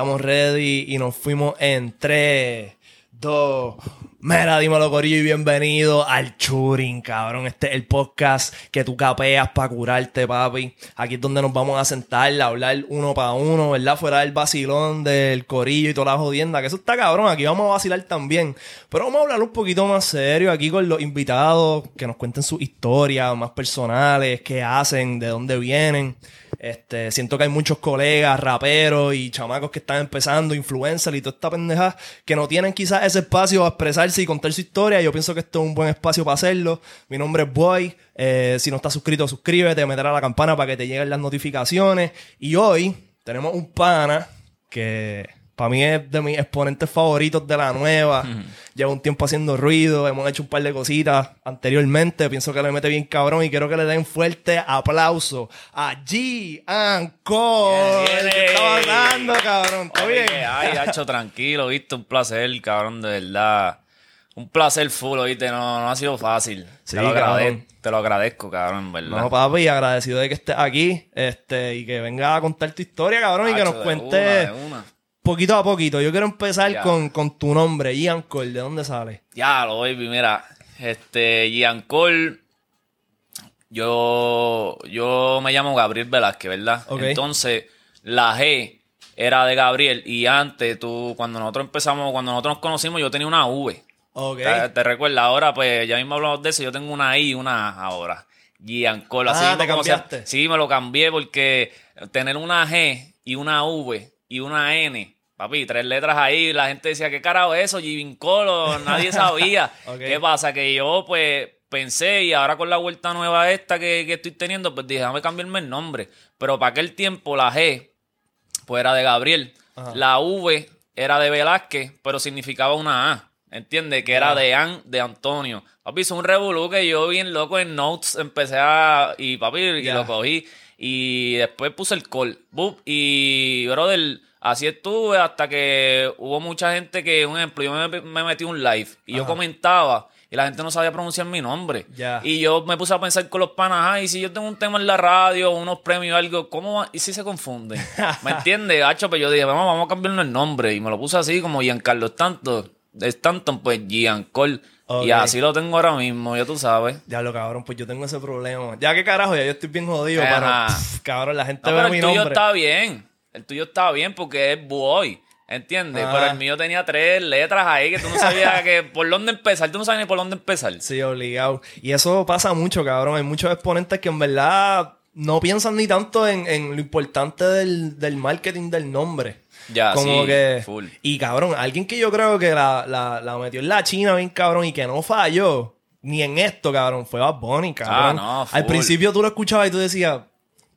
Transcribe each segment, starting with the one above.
Estamos ready y nos fuimos en 3, 2. Mira, dímelo, Corillo, y bienvenido al Churing, cabrón. Este es el podcast que tú capeas para curarte, papi. Aquí es donde nos vamos a sentar, a hablar uno para uno, ¿verdad? Fuera del vacilón del Corillo y toda la jodienda, que eso está cabrón. Aquí vamos a vacilar también. Pero vamos a hablar un poquito más serio aquí con los invitados, que nos cuenten sus historias más personales, qué hacen, de dónde vienen. Este, siento que hay muchos colegas, raperos y chamacos que están empezando, influencers y toda esta pendeja, que no tienen quizás ese espacio a expresarse y contar su historia. Yo pienso que esto es un buen espacio para hacerlo. Mi nombre es Boy. Eh, si no estás suscrito, suscríbete, meter a la campana para que te lleguen las notificaciones. Y hoy tenemos un pana que para mí es de mis exponentes favoritos de la nueva. Lleva un tiempo haciendo ruido. Hemos hecho un par de cositas anteriormente. Pienso que le mete bien cabrón y quiero que le den fuerte aplauso a G Ancor. ¿Qué está pasando, cabrón? ¿Todo bien? Ay, hacho, tranquilo, viste, un placer, cabrón, de verdad. Un placer full, oíste, no, no ha sido fácil. Sí, te, lo agrade- cabrón. te lo agradezco, cabrón, en verdad. No, papi, agradecido de que estés aquí este, y que venga a contar tu historia, cabrón, y que nos de poquito a poquito. Yo quiero empezar Ya. con, con tu nombre, Ian Cole. ¿De dónde sale? Ya, lo baby, mira, este, Giancol, yo, yo me llamo Gabriel Velázquez, ¿verdad? Ok. Entonces, la G era de Gabriel y antes, tú, cuando nosotros empezamos, cuando nosotros nos conocimos, yo tenía una V. Ok. ¿Te, te recuerdas? Ahora, pues, ya mismo hablamos de eso, yo tengo una I y una A ahora. Giancol, así Ah, ¿te cambiaste? Sí, me lo cambié porque tener una G y una V y una N, papi, tres letras ahí, la gente decía, ¿qué carajo es eso? Givincolo, nadie sabía. ¿Qué pasa? Que yo, pues, pensé y ahora con la vuelta nueva esta que, que estoy teniendo, pues dije, déjame cambiarme el nombre. Pero para aquel tiempo la G, pues era de Gabriel. Ajá. La V era de Velázquez, pero significaba una A. ¿Entiendes? Que era de An, de Antonio. Papi, hizo un revolú que yo bien loco en Notes empecé a... Y papi, y lo cogí. Y después puse el call. Boop, y, brother, así estuve hasta que hubo mucha gente que, un ejemplo, yo me, me metí un live y yo comentaba y la gente no sabía pronunciar mi nombre. Ya. Y yo me puse a pensar con los panas, ay, si yo tengo un tema en la radio, unos premios o algo, ¿cómo va? ¿Y si se confunden? ¿Me entiendes? Hacho, pues yo dije, vamos, vamos a cambiarnos el nombre. Y me lo puse así, como Giancarlo Stanton. Stanton, pues Giancol. Ok. Y así lo tengo ahora mismo, ya tú sabes. Diablo, cabrón, pues yo tengo ese problema. Ya que carajo, ya yo estoy bien jodido, Ajá. pero pff, cabrón, la gente No, ve pero mi el tuyo nombre. está bien. El tuyo está bien porque es boy. ¿Entiendes? Ah. Pero el mío tenía tres letras ahí que tú no sabías que por dónde empezar. Tú no sabes ni por dónde empezar. Sí, obligado. Y eso pasa mucho, cabrón. Hay muchos exponentes que en verdad no piensan ni tanto en, en lo importante del, del marketing del nombre. Ya, Como sí, que. full. Y cabrón, alguien que yo creo que la, la, la metió en la China bien cabrón y que no falló ni en esto, cabrón, fue Bad Bunny, cabrón. Ah, no, Al full. principio tú lo escuchabas y tú decías,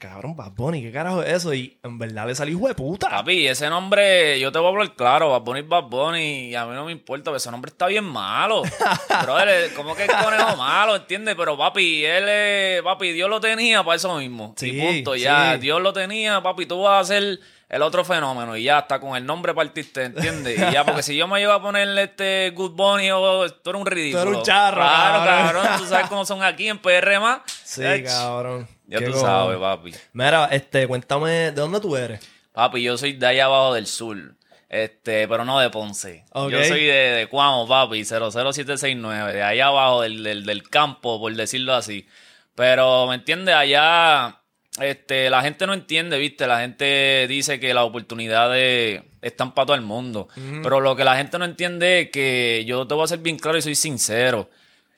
cabrón, Bad Bunny, ¿qué carajo es eso? Y en verdad le de puta. Papi, ese nombre, yo te voy a hablar claro, Bad Bunny es Bad Bunny y a mí no me importa, pero ese nombre está bien malo. Brother, ¿cómo que es conejo malo, entiendes? Pero papi, él es, papi, Dios lo tenía para eso mismo. Sí, y punto, ya, sí. Dios lo tenía, papi, tú vas a ser el otro fenómeno y ya está con el nombre partiste, ¿entiendes? Y ya, porque si yo me iba a ponerle este Good Bunny o tú eres un ridículo. Tú eres un charro, Claro, cabrón. cabrón, tú sabes cómo son aquí en PR más. Sí, Ech, cabrón. Ya Qué tú cojones. sabes, papi. Mira, este, cuéntame, ¿de dónde tú eres? Papi, yo soy de allá abajo del sur. Este, pero no de Ponce. Ok. Yo soy de, de Cuamo, papi, 00769, de allá abajo del, del, del campo, por decirlo así. Pero, ¿me entiendes? Allá, este, la gente no entiende, ¿viste? La gente dice que las oportunidades están para todo el mundo. Pero lo que la gente no entiende es que yo te voy a ser bien claro y soy sincero.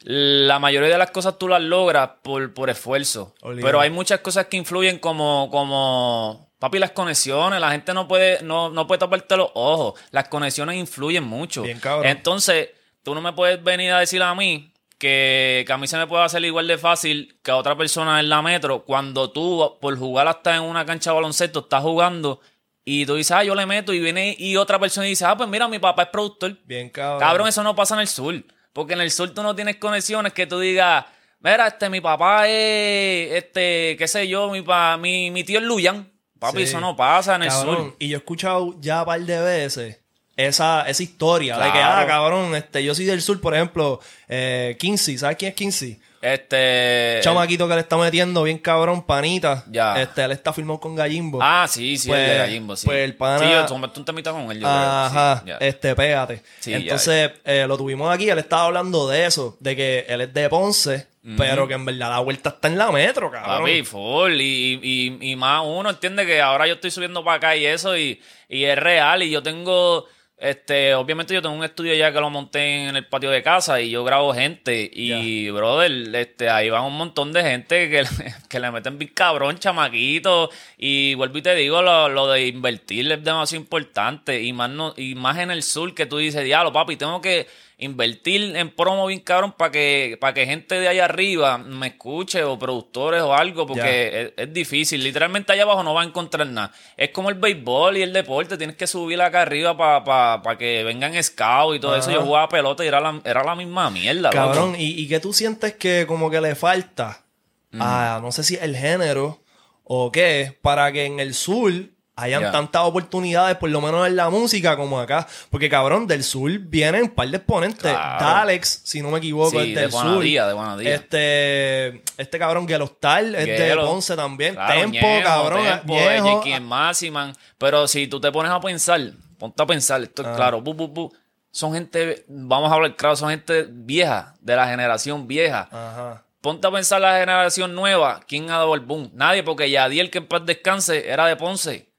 La mayoría de las cosas tú las logras por, por esfuerzo. Obligado. Pero hay muchas cosas que influyen como, como papi, las conexiones. La gente no puede, no, no puede taparte los ojos. Las conexiones influyen mucho. Bien, cabrón. Entonces, tú no me puedes venir a decir a mí que, que a mí se me puede hacer igual de fácil que a otra persona en la metro cuando tú, por jugar hasta en una cancha de baloncesto, estás jugando y tú dices, ah, yo le meto y viene y otra persona dice, ah, pues mira, mi papá es productor. Bien, cabrón. Cabrón, eso no pasa en el sur. Porque en el sur tú no tienes conexiones que tú digas, mira, este, mi papá es, este, qué sé yo, mi, pa, mi, mi tío es Luyan. Papi, Sí. eso no pasa en el sur. Y yo he escuchado ya un par de veces esa, esa historia de que, Claro. ah, cabrón, este, yo soy del sur, por ejemplo, eh, Kinsey, ¿sabes quién es Kinsey? Este. chamaquito que le está metiendo bien cabrón, panita. Ya. Este, él está filmado con Gallimbo. Ah, sí, sí, el de Pues- Gallimbo, sí. pues el pana- Sí, yo tomé un temita con él, yo Ajá, creo. Sí, ya. este, pégate. Sí, ya, Entonces, eh, lo tuvimos aquí, él estaba hablando de eso, de que él es de Ponce, pero que en verdad la vuelta está en la metro, cabrón. Papi, full. Y, y, y más uno entiende que ahora yo estoy subiendo para acá y eso, y, y es real. Y yo tengo, este, obviamente yo tengo un estudio ya que lo monté en el patio de casa y yo grabo gente. Y, brother, este, ahí van un montón de gente que, le- que le meten bien cabrón, chamaquito. Y vuelvo y te digo, lo, lo de invertir es demasiado importante. Y más, no, y más en el sur que tú dices, diablo, papi, tengo que invertir en promo bien cabrón para que, para que gente de allá arriba me escuche o productores o algo, porque es, es difícil. Literalmente allá abajo no va a encontrar nada. Es como el béisbol y el deporte, tienes que subir acá arriba para que vengan scouts y todo eso. Yo jugaba pelota y era la, era la misma mierda. loco. Cabrón, ¿y, y qué tú sientes que como que le falta a, no sé si el género o qué, para que en el sur hayan Ya. tantas oportunidades, por lo menos en la música como acá? Porque, cabrón, del sur vienen un par de exponentes. Claro. Dalex, si no me equivoco, Sí, es de del sur. Guanadía, de. Este, este cabrón Gelostal es de. Ponce también. Claro, Tempo, Ñejo, cabrón. Tempo, Ñejo. Jackie Massiman. Pero si tú te pones a pensar, ponte a pensar, esto Ah. es claro, bu, bu, bu, son gente, vamos a hablar claro, son gente vieja, de la generación vieja. Ajá. Ponte a pensar la generación nueva, ¿quién ha dado el boom? Nadie, porque Yadiel, que en paz descanse, era de Ponce.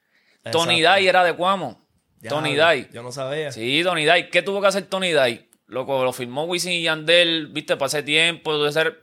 Tony. Day era de Cuamo. Ya, Tony Day. Yo no sabía. Sí, Tony Day. ¿Qué tuvo que hacer Tony Day? Loco, lo firmó Wisin y Yandel, viste, ese tiempo,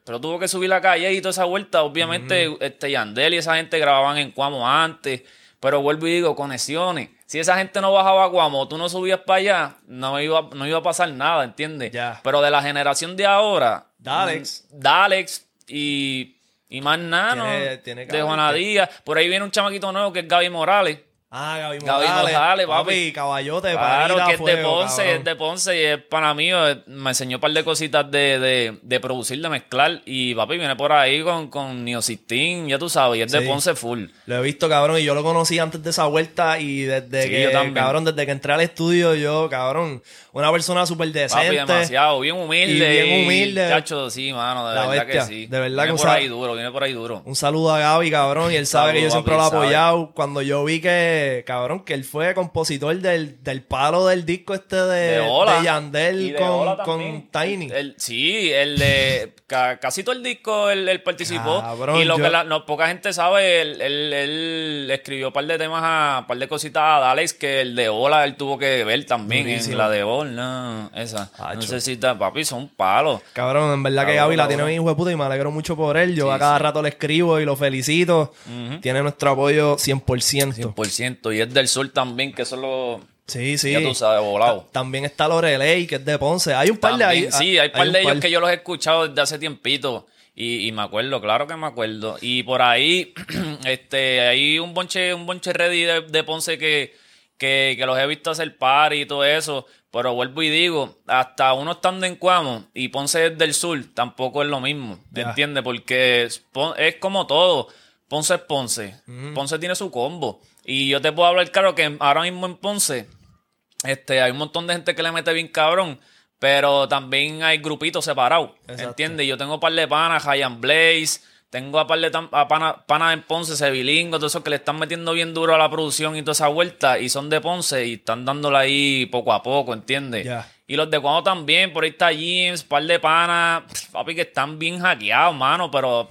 pero tuvo que subir la calle y toda esa vuelta. Obviamente, este Yandel y esa gente grababan en Cuamo antes, pero vuelvo y digo, conexiones. Si esa gente no bajaba a Cuamo, tú no subías para allá, no iba, no iba a pasar nada, ¿entiendes? Ya. Pero de la generación de ahora, Dalex. mm, Dalex y, y más nada, de Juana Díaz. Por ahí viene un chamaquito nuevo que es Gaby Morales. Ah, Gaby Gaby Morales. Morales, papi. papi. caballote, Claro, que es de Ponce, cabrón. es de Ponce y es pana mío. eh, Me enseñó un par de cositas de, de, de producir, de mezclar. Y papi viene por ahí con, con Neosistin, ya tú sabes, y es de. Ponce full. Lo he visto, cabrón, y yo lo conocí antes de esa vuelta y desde Sí, que, yo también. cabrón, desde que entré al estudio, yo, cabrón, una persona súper Papi, decente. demasiado, bien humilde. y bien humilde. Chacho, sí, mano, de La verdad bestia, que sí. de verdad viene que por ahí duro, viene por ahí duro. Un saludo a Gaby, cabrón, y él sabe que yo siempre lo he papi, sabe. apoyado. Cuando yo vi que, cabrón, que él fue compositor del, del palo del disco este de, De Yandel de con, con. Tiny. El- sí, el de casi todo el disco él, él participó. Cabrón, y lo yo- que la- no, poca gente sabe, él, él, él escribió un par de temas, a, un par de cositas a Dalex que el de Ola él tuvo que ver también. En la de Ola, esa. Acho. Necesita, papi, son palos. Cabrón, en verdad que Gaby la tiene bien hijo de puta y me alegro mucho por él. Yo Sí, a cada sí. rato le escribo y lo felicito. Tiene nuestro apoyo 100%. 100%. Y es del sur también, que eso lo. Sí, sí. Ya tú sabes, volado. También está Lorelei, que es de Ponce. Hay un par de ahí. Sí, hay par un de ellos que yo los he escuchado desde hace tiempito. Y, y me acuerdo, claro que me acuerdo. Y por ahí, este, hay un bonche, un bonche ready de, de Ponce que, que, que los he visto hacer party y todo eso. Pero vuelvo y digo, hasta uno estando en Cuamo y Ponce es del sur, tampoco es lo mismo. ¿Te Ya. entiendes? Porque es, como todo. Ponce es Ponce. Ponce tiene su combo. Y yo te puedo hablar claro que ahora mismo en Ponce este, hay un montón de gente que le mete bien cabrón, pero también hay grupitos separados. ¿entiendes? Yo tengo un par de panas, Hyan Blaze, tengo a par de a pana- panas en Ponce, Sevilingo, todos esos que le están metiendo bien duro a la producción y toda esa vuelta, y son de Ponce y están dándole ahí poco a poco, ¿entiendes? Y los de Cuando también, por ahí está James, par de panas, papi, que están bien hackeados, mano, pero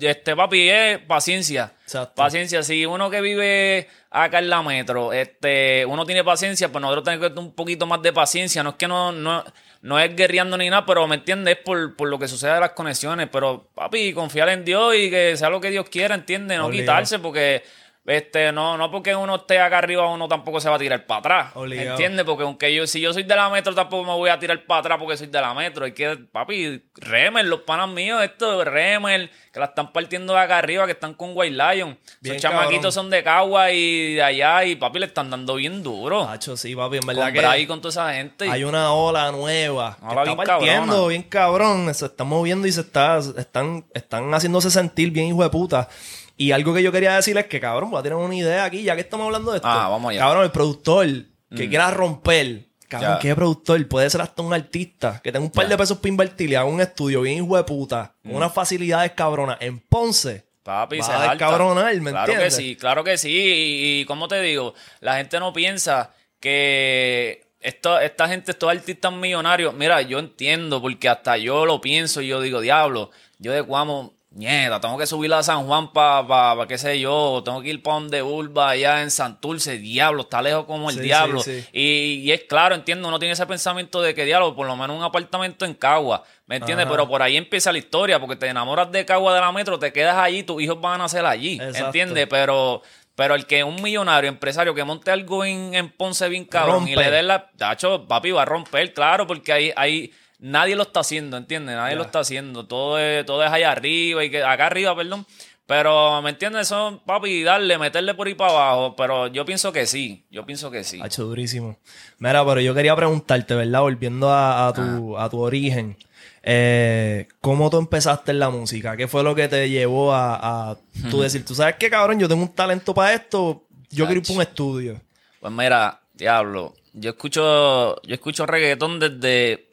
este papi es paciencia. Exacto. Paciencia, si uno que vive acá en la metro, este, uno tiene paciencia, pues nosotros tenemos que tener un poquito más de paciencia. No es que no, no, no es guerreando ni nada, pero me entiendes, es por, por lo que sucede de las conexiones. Pero, papi, confiar en Dios y que sea lo que Dios quiera, ¿entiendes? No quitarse, porque este, no, no porque uno esté acá arriba, uno tampoco se va a tirar para atrás. Obligado. ¿Entiendes? Porque aunque yo, si yo soy de la metro, tampoco me voy a tirar para atrás porque soy de la metro. Hay que, papi, remer, los panas míos, esto, remer, que la están partiendo de acá arriba, que están con White Lion. Bien Esos chamaquitos cabrón. son de Cagua y de allá, y papi, le están dando bien duro. Hacho, sí, papi, en verdad con que Bray con toda esa gente. hay una ola nueva que Ola está bien partiendo cabrona. bien cabrón, se está moviendo y se está, están, están haciéndose sentir bien hijo de puta. Y algo que yo quería decir es que, cabrón, voy a tener una idea aquí, ya que estamos hablando de esto. Ah, vamos allá. Mm. Cabrón, el productor que quiera romper, cabrón, Ya. qué productor, puede ser hasta un artista que tenga un par Ya. de pesos para invertir y haga un estudio bien hijo de puta, con unas facilidades cabronas en Ponce. Papi, Va se a cabronar, ¿me claro entiendes? que sí, claro que sí. Y, y como te digo, la gente no piensa que esto, esta gente, estos artistas millonarios, mira, yo entiendo, porque hasta yo lo pienso y yo digo, diablo, yo de Cuamo, mierda, tengo que subir a San Juan para, pa, qué sé yo, tengo que ir para donde Urba, allá en Santurce, diablo, está lejos como el Sí, diablo. sí, sí. Y, y es claro, entiendo, uno tiene ese pensamiento de que diablo, por lo menos un apartamento en Cagua, ¿me entiendes? Ajá. Pero por ahí empieza la historia, porque te enamoras de Cagua de la Metro, te quedas allí, tus hijos van a nacer allí, Exacto. ¿entiendes? Pero, pero el que un millonario, empresario que monte algo en, en Ponce bien cabrón y le dé la... Tacho, papi, va a romper, claro, porque ahí... ahí Nadie lo está haciendo, ¿entiendes? Nadie lo está haciendo. Todo es, todo es allá arriba y que acá arriba, perdón. Pero, ¿me entiendes? Eso, papi, darle, meterle por ahí para abajo. Pero yo pienso que sí. Yo pienso que sí. Hacho, durísimo. Mira, pero yo quería preguntarte, ¿verdad? Volviendo a, a tu, a tu origen. eh, ¿Cómo tú empezaste en la música? ¿Qué fue lo que te llevó a, a tú decir, tú sabes qué, cabrón, yo tengo un talento para esto, yo quiero ir para un estudio? Pues mira, diablo, yo escucho, yo escucho reggaetón desde,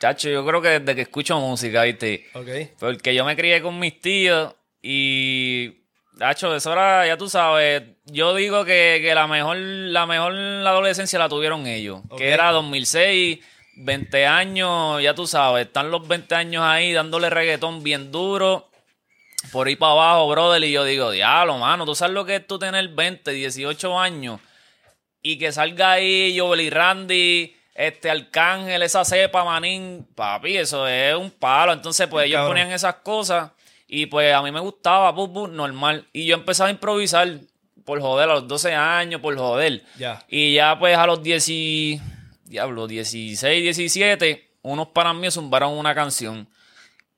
chacho, yo creo que desde que escucho música, ¿viste? Ok. Porque yo me crié con mis tíos y, chacho, eso era, ya tú sabes, yo digo que, que la mejor, la mejor adolescencia la tuvieron ellos, que era 2006, 20 años, ya tú sabes, están los 20 años ahí dándole reggaetón bien duro por ahí para abajo, brother, y yo digo, diablo, mano, tú sabes lo que es tú tener 20, 18 años y que salga ahí Joel y Randy, este Arcángel, esa cepa, manín, papi, eso es un palo. Entonces, pues ellos Cabrón. ponían esas cosas y pues a mí me gustaba, bu, bu, normal. Y yo empezaba a improvisar por joder a los 12 años, por joder. Ya. Y ya pues a los 10, y- diablo, 16, 17, unos panas míos zumbaron una canción.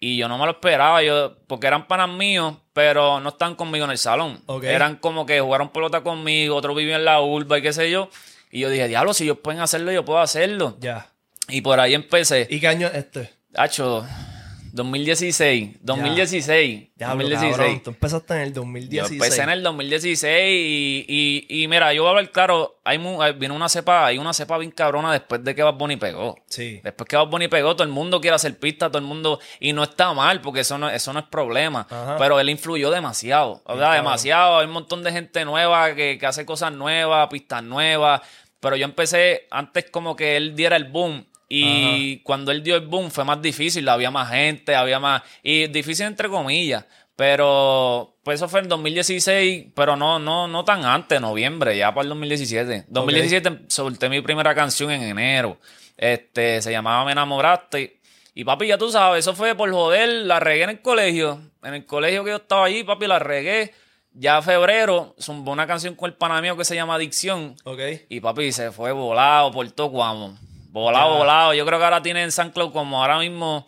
Y yo no me lo esperaba, yo, porque eran panas míos, pero no están conmigo en el salón. Eran como que jugaron pelota conmigo, otros vivían en la urba y qué sé yo. Y yo dije, diablo, si ellos pueden hacerlo, yo puedo hacerlo. Ya. Y por ahí empecé. ¿Y qué año es este? Hacho, 2016, 2016, Ya, 2016. cabrón, tú empezaste en el Yo 2016. empecé en el 2016 y, y, y mira, yo voy a hablar claro, hay, hay- viene una cepa, hay una cepa bien cabrona después de que Bad Bunny pegó. Sí. Después que Bad Bunny pegó, todo el mundo quiere hacer pista, todo el mundo, y no está mal, porque eso no, eso no es problema. Ajá. Pero él influyó demasiado, o sea, cabrón. demasiado. Hay un montón de gente nueva que, que hace cosas nuevas, pistas nuevas. Pero yo empecé antes como que él diera el boom. Y cuando él dio el boom fue más difícil, había más gente, había más... Y difícil entre comillas. Pero pues eso fue en 2016, pero no, no, no tan antes, noviembre, ya para el 2017. 2017 solté mi primera canción en enero. Este, se llamaba Me enamoraste. Y papi, ya tú sabes, eso fue por joder, la regué en el colegio. En el colegio que yo estaba allí, papi, la regué. Ya febrero, zumbó una canción con el pana mío que se llama Adicción. Ok. Y papi se fue volado por todo Guamo. Volado, Ya. volado. Yo creo que ahora tiene en San Cloud como ahora mismo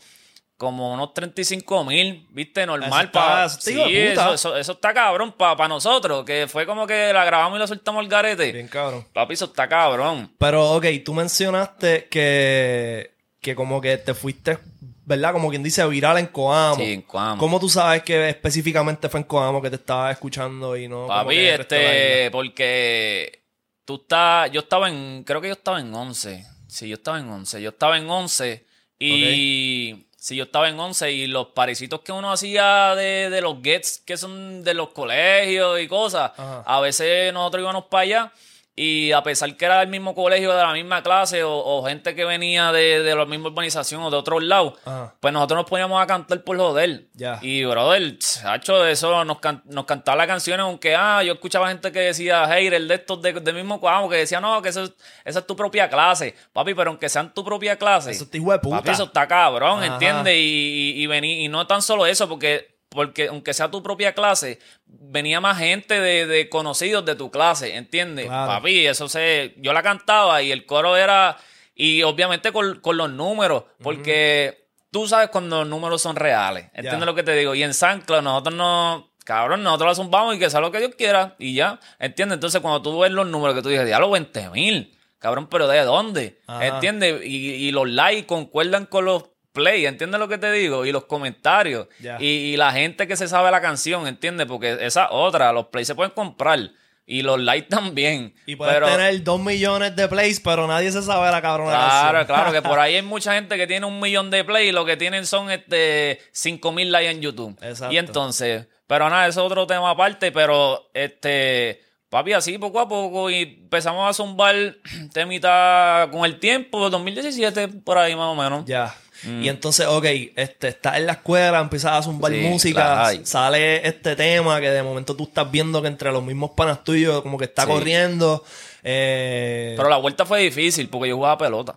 como unos 35 mil, ¿viste? Normal para... está Sí, eso, eso- eso está cabrón para nosotros, que fue como que la grabamos y la soltamos al garete. Bien cabrón. Papi, eso está cabrón. Pero, ok, tú mencionaste que, que como que te fuiste, ¿verdad? Como quien dice, viral en Coamo. Sí, en Coamo. ¿Cómo tú sabes que específicamente fue en Coamo que te estaba escuchando y no? Papi, este, porque tú estás, yo estaba en, creo que yo estaba en 11. Sí, yo estaba en 11. Yo estaba en 11 y... Sí, yo estaba en 11 y los parecitos que uno hacía de, de los gets que son de los colegios y cosas, Ajá. a veces nosotros íbamos para allá y a pesar que era del mismo colegio, de la misma clase o, o gente que venía de, de la misma urbanización o de otros lados, Ajá. pues nosotros nos poníamos a cantar por joder. Ya. Y, brother, hacho, eso nos, can- nos cantaba las canciones, aunque, ah, yo escuchaba gente que decía, hater de estos de, del mismo cuamo, que decía, no, que eso, es- esa es tu propia clase. Papi, pero aunque sean tu propia clase. Eso está hijo de puta. Papi, eso está cabrón. ¿entiendes? Y, y, y, vení- y no tan solo eso, porque, porque aunque sea tu propia clase, venía más gente de, de conocidos de tu clase, ¿entiendes? Claro. Papi, eso se. Yo la cantaba y el coro era. Y obviamente con, con los números, porque tú sabes cuando los números son reales. ¿Entiendes lo que te digo? Y en San Cloud nosotros no. Cabrón, nosotros la zumbamos y que sea lo que Dios quiera. Y ya. ¿Entiendes? Entonces cuando tú ves los números que tú dices, diablo, 20 mil. Cabrón, pero ¿de dónde? ¿Entiendes? Y, y los likes concuerdan con los play, ¿entiendes lo que te digo? Y los comentarios. Y, y la gente que se sabe la canción, ¿entiendes? Porque esa otra, los plays se pueden comprar. Y los likes también. Y puedes pero, tener dos millones de plays, pero nadie se sabe la cabrona Claro, canción. claro, que por ahí hay mucha gente que tiene un millón de plays y lo que tienen son este cinco mil likes en YouTube. Exacto. Y entonces, pero nada, eso es otro tema aparte, pero este, papi, así poco a poco y empezamos a zumbar temita con el tiempo, 2017, por ahí más o menos. Ya. Y entonces, ok, este, estás en la escuela, empiezas a zumbar. Sí, música, sale este tema que de momento tú estás viendo que entre los mismos panas tuyos como que está Sí. corriendo. eh, Pero la vuelta fue difícil porque yo jugaba pelota.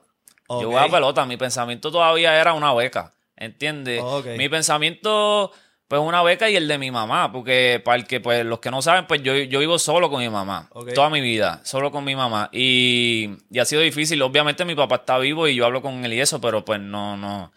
Yo jugaba pelota, mi pensamiento todavía era una beca, ¿entiendes? Mi pensamiento, pues una beca y el de mi mamá, porque para el que, pues los que no saben, pues yo, yo vivo solo con mi mamá, toda mi vida, solo con mi mamá. Y, y ha sido difícil, obviamente mi papá está vivo y yo hablo con él y eso, pero pues no, no,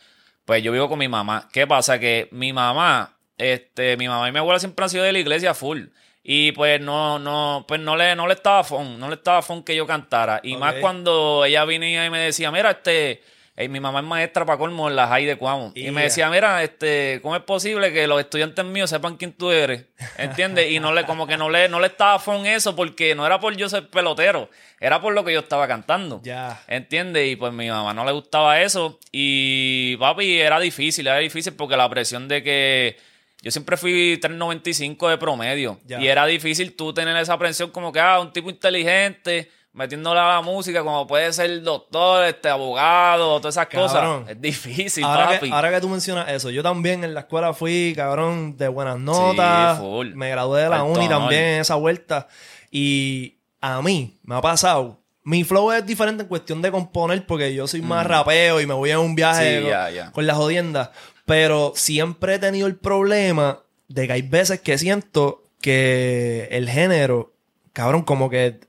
pues yo vivo con mi mamá. ¿Qué pasa? Que mi mamá, este, mi mamá y mi abuela siempre han sido de la iglesia full. Y pues no, no, pues no le, no le estaba fun, no le estaba fun que yo cantara. Y más cuando ella venía y me decía, mira, este, eh, mi mamá es maestra para colmo en la high de Cuamo. Y Yeah. me decía, mira, este, ¿cómo es posible que los estudiantes míos sepan quién tú eres? ¿Entiendes? Y no le, como que no le, no le estaba fun eso porque no era por yo ser pelotero, era por lo que yo estaba cantando. Ya. ¿Entiendes? Y pues mi mamá no le gustaba eso. Y papi, era difícil, era difícil porque la presión de que yo siempre fui 3.95 de promedio. Y era difícil tú tener esa presión como que, ah, un tipo inteligente, metiéndole a la música, como puede ser doctor, este, abogado, todas esas Cabrón. cosas. Es difícil, ahora, papi. que, ahora que tú mencionas eso, yo también en la escuela fui, cabrón, de buenas notas. full. Me gradué de la Alto uni honor. también en esa vuelta. Y a mí me ha pasado. Mi flow es diferente en cuestión de componer porque yo soy más rapeo y me voy a un viaje Mm. Sí, con, ya. con las jodiendas. Pero siempre he tenido el problema de que hay veces que siento que el género, cabrón, como que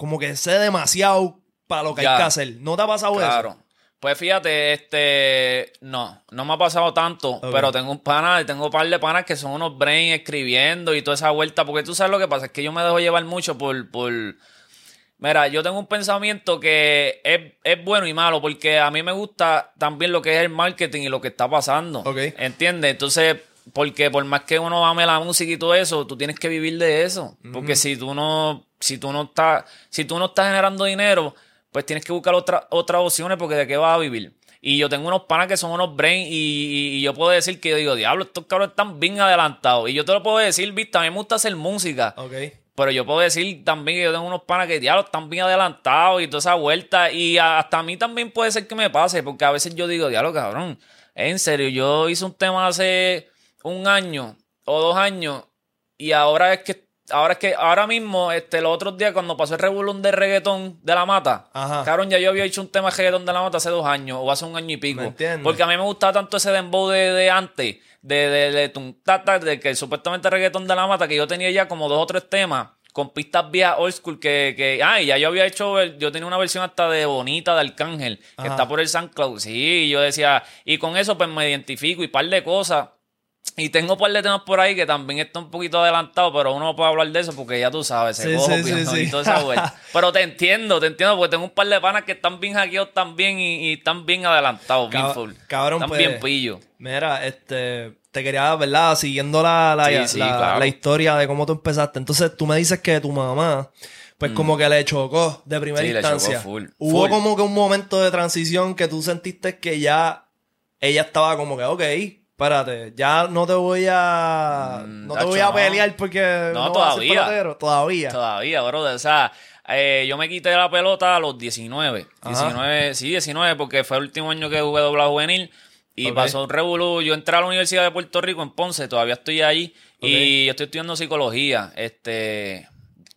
como que sé demasiado para lo que Ya. hay que hacer. ¿No te ha pasado eso? Claro. Pues fíjate, este, no, no me ha pasado tanto, pero tengo un pana, tengo un par de panas que son unos brain escribiendo y toda esa vuelta, porque tú sabes lo que pasa, es que yo me dejo llevar mucho por, por, mira, yo tengo un pensamiento que es, es bueno y malo, porque a mí me gusta también lo que es el marketing y lo que está pasando, Ok. ¿entiendes? Entonces, porque por más que uno ame la música y todo eso, tú tienes que vivir de eso, porque si tú no, si tú no estás, si tú no estás generando dinero, pues tienes que buscar otra, otras opciones porque de qué vas a vivir. Y yo tengo unos panas que son unos brain y, y- y yo puedo decir que yo digo, diablo, estos cabros están bien adelantados. Y yo te lo puedo decir, viste, a mí me gusta hacer música. Ok. Pero yo puedo decir también que yo tengo unos panas que, diablo, están bien adelantados y toda esa vuelta. Y hasta a mí también puede ser que me pase, porque a veces yo digo, diablo, cabrón, en serio, yo hice un tema hace un año o dos años y ahora es que ahora es que ahora mismo este los otros días cuando pasó el revolón de reggaetón de la mata Ajá. cabrón ya yo había hecho un tema de reggaetón de la mata hace dos años o hace un año y pico porque a mí me gustaba tanto ese dembow de, de antes de, de, de, ta, de que supuestamente reggaetón de la mata que yo tenía ya como dos o tres temas con pistas viejas old school que, que ah, y ya yo había hecho, el- yo tenía una versión hasta de Bonita de Arcángel, que Ajá. está por el SoundCloud, sí, y yo decía, y con eso pues me identifico y par de cosas, y tengo un par de temas por ahí que también está un poquito adelantado, pero uno no puede hablar de eso porque ya tú sabes, se Sí, sí, sí, y toda esa vuelta. Pero te entiendo, te entiendo, porque tengo un par de panas que están bien hackeados también y, y están bien adelantados, bien full. cabrón, están pues, bien pillos. Mira, este, te quería, ¿verdad? Siguiendo la, la, la- claro. la historia de cómo tú empezaste. Entonces, tú me dices que tu mamá, pues como que le chocó de primera Mm. Sí, le chocó instancia. full, Hubo full. como que un momento de transición que tú sentiste que ya ella estaba como que, ok, espérate, ya no te voy a, Mm, no te voy a no. pelear porque No, todavía. Todavía. Todavía, brother. O sea, eh, yo me quité la pelota a los 19. Ajá. 19, sí, 19, porque fue el último año que jugué doblado juvenil. Y pasó un revolú. Yo entré a la Universidad de Puerto Rico en Ponce, todavía estoy ahí. Y yo estoy estudiando psicología. Este.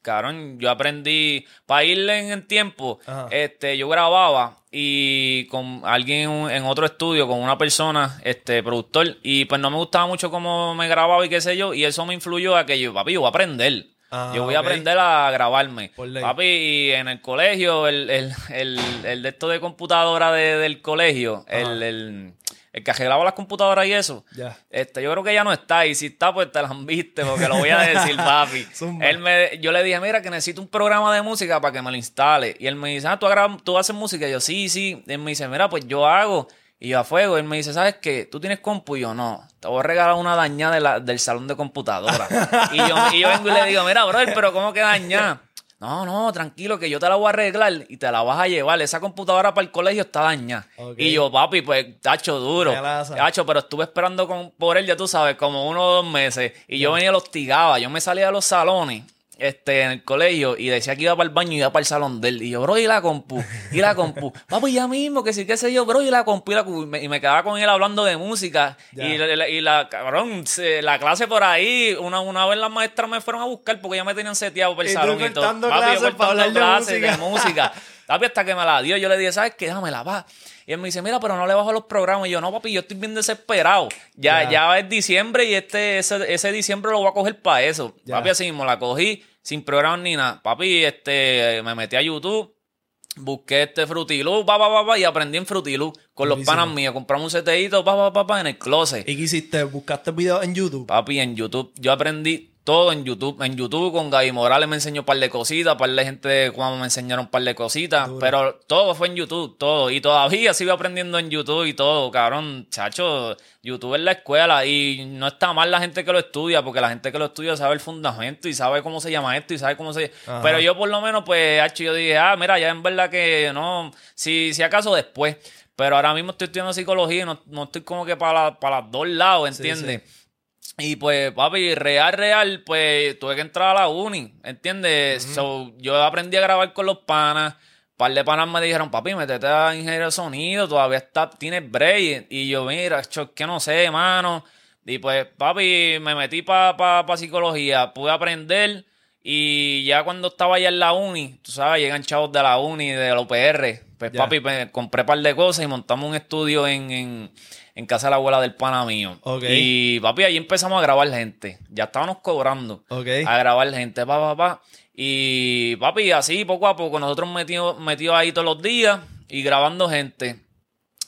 Cabrón, yo aprendí. Para irle en el tiempo, Ajá. este, yo grababa y con alguien en otro estudio, con una persona, este, productor, y pues no me gustaba mucho cómo me grababa y qué sé yo, y eso me influyó a que yo, papi, yo voy a aprender. Ah, yo voy a aprender a grabarme. Papi, y en el colegio, el, el, el, el de esto de computadora de- del colegio, el, el, el que arreglaba las computadoras y eso. Este, yo creo que ya no está. Y si está, pues te la han viste, porque lo voy a decir, papi. Él me, yo le dije, mira, que necesito un programa de música para que me lo instale. Y él me dice, ah, ¿tú, tú haces música? Y yo, sí, sí. Y él me dice, mira, pues yo hago. Y yo a fuego, él me dice, ¿sabes qué? ¿Tú tienes compu? Y yo, no, te voy a regalar una dañada de la- del salón de computadora. y, yo, y yo vengo y le digo, mira, brother, pero ¿cómo que dañada? No, no, tranquilo, que yo te la voy a arreglar y te la vas a llevar. Esa computadora para el colegio está dañada. Y yo, papi, pues, tacho duro. Tacho, pero estuve esperando con, por él, ya tú sabes, como uno o dos meses. Y yo venía y lo hostigaba. Yo me salía de los salones este, en el colegio y decía que iba para el baño y iba para el salón de él. Y yo, bro, y la compu, y la compu. Papi, ya mismo, que sí, qué sé yo, bro, y la compu, y la compu. Y me, y me quedaba con él hablando de música. Y, la, y la- cabrón, la clase por ahí, una, una vez las maestras me fueron a buscar porque ya me tenían seteado para el salón y todo. Papi, yo para hablar de clases de música. música. Papi, hasta que me la dio, yo le dije, ¿sabes qué? Dámela, va. Y él me dice, mira, pero no le bajo los programas. Y yo, no, papi, yo estoy bien desesperado. Ya, Ya. ya es diciembre y este, ese, ese diciembre lo voy a coger para eso. Ya. Papi, así mismo la cogí, sin programas ni nada. Papi, este, me metí a YouTube. Busqué este Frutilú, pa, pa, y aprendí en Frutilú con los panas míos. Compramos un pa, pa, pa, en el closet. ¿Y qué hiciste? ¿Buscaste videos en YouTube? Papi, en YouTube. Yo aprendí todo en YouTube. En YouTube con Gaby Morales me enseñó un par de cositas, un par de gente de Cuamo me enseñaron un par de cositas. Pero todo fue en YouTube, todo. Y todavía sigo aprendiendo en YouTube y todo, cabrón. Chacho, YouTube es la escuela y no está mal la gente que lo estudia, porque la gente que lo estudia sabe el fundamento y sabe cómo se llama esto y sabe cómo se... Ajá. Pero yo por lo menos, pues, hacho, yo dije, ah, mira, ya en verdad que no, si, si acaso después. Pero ahora mismo estoy estudiando psicología y no, no estoy como que para, para los dos lados, ¿entiendes? Y pues, papi, real, real, pues tuve que entrar a la uni, ¿entiendes? So, yo aprendí a grabar con los panas. Un par de panas me dijeron, papi, métete a ingeniero de sonido, todavía está, tienes break. Y yo, mira, cho, es que no sé, mano. Y pues, papi, me metí para pa, pa psicología, pude aprender. Y ya cuando estaba allá en la uni, tú sabes, llegan chavos de la uni, de la UPR. Pues, papi, me compré un par de cosas y montamos un estudio en, en, en casa de la abuela del pana mío. Ok. Y, papi, ahí empezamos a grabar gente. Ya estábamos cobrando Ok. a grabar gente, pa, pa, pa. Y papi, así poco a poco, nosotros metidos metidos ahí todos los días y grabando gente.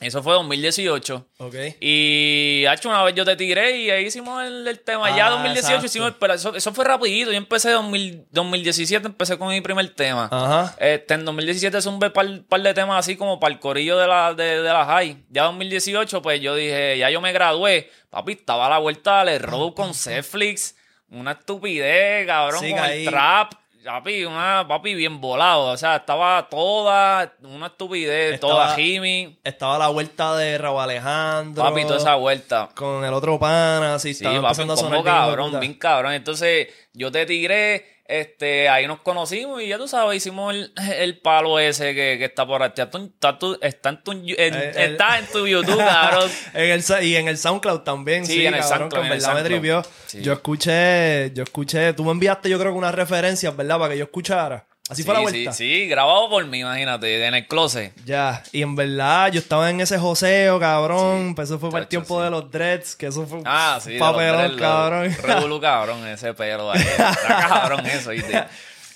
Eso fue 2018. Ok. Y hecho una vez yo te tiré y ahí hicimos el, el tema. Ah, ya 2018 exacto. hicimos, pero eso, eso fue rapidito. Yo empecé en 2000 2017, empecé con mi primer tema. Ajá. Este, en 2017 es un par, par de temas así como para el corillo de la, de, de la high. Ya 2018, pues yo dije, ya yo me gradué. Papi, estaba a la vuelta del road con Netflix. Una estupidez, cabrón, con ahí. el trap. Papi, una, papi, bien volado. O sea, estaba toda una estupidez, Estaba- toda Jimmy. Estaba la vuelta de Rabo Alejandro. Papi, toda esa vuelta. Con el otro pana, así. Sí, estaba papi, empezando a sonar cabrón, bien cabrón. Entonces, yo te tiré, este, ahí nos conocimos y ya tú sabes, hicimos el, el palo ese que, que está por ahí. Está, tu- está, tu- está en tu, en- Eh, el- está en tu YouTube, cabrón. En el, y en el SoundCloud también, Sí, sí, en el cabrón, SoundCloud, en verdad me. Sí. Yo escuché, yo escuché, tú me enviaste yo creo que unas referencias, ¿verdad? Para que yo escuchara. Así fue la vuelta. Sí, sí, grabado por mí, imagínate, en el closet. Ya, y en verdad yo estaba en ese joseo, cabrón. pues eso fue para el tiempo sí. de los dreads, que eso fue Ah, sí, papelón, cabrón. Revolu, cabrón, ese pelo ahí. Está cabrón eso, ¿viste?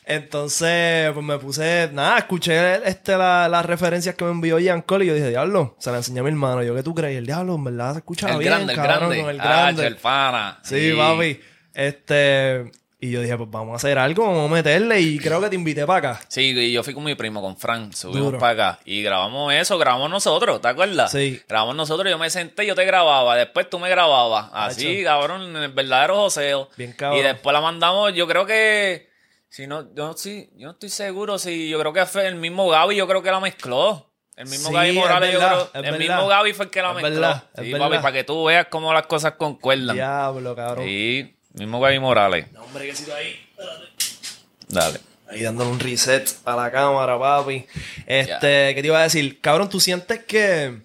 Entonces, pues me puse, nada, escuché este, la- las referencias que me envió Ian Cole y yo dije, diablo, se la enseñé a mi hermano. Yo, ¿qué tú crees? El diablo, en verdad se escucha El bien, grande, el cabrón, grande. con el Ah, grande. el pana. Sí, papi. Este, y yo dije, pues vamos a hacer algo, vamos a meterle y creo que te invité para acá. Sí, y yo fui con mi primo, con Frank, subimos para acá y grabamos eso, grabamos nosotros, ¿te acuerdas? Sí. Grabamos nosotros, yo me senté, yo te grababa, después tú me grababas, así, cabrón, en el verdadero joseo. Bien cabrón. Y después la mandamos, yo creo que, si no, yo sí, yo no estoy seguro si, yo creo que fue el mismo Gaby, yo creo que la mezcló. El mismo Sí, Gaby es Morales, yo creo, el verdad. mismo Gaby fue el que la mezcló. verdad, sí, papi, para que tú veas cómo las cosas concuerdan. Diablo, cabrón. Sí, mismo Gaby Morales. No, hombre, que sido ahí. Dale. Ahí dándole un reset a la cámara, papi. Este, ¿qué te iba a decir? Cabrón, ¿tú sientes que...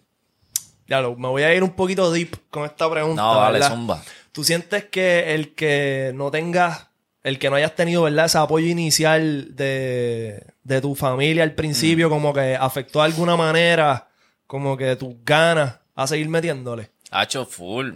Ya lo, me voy a ir un poquito deep con esta pregunta, No, dale, ¿verdad? zumba. ¿Tú sientes que el que no tengas, el que no hayas tenido, ¿verdad? Ese apoyo inicial de, de tu familia al Mm. principio, como que afectó de alguna manera, como que tus ganas a seguir metiéndole? Hacho, full,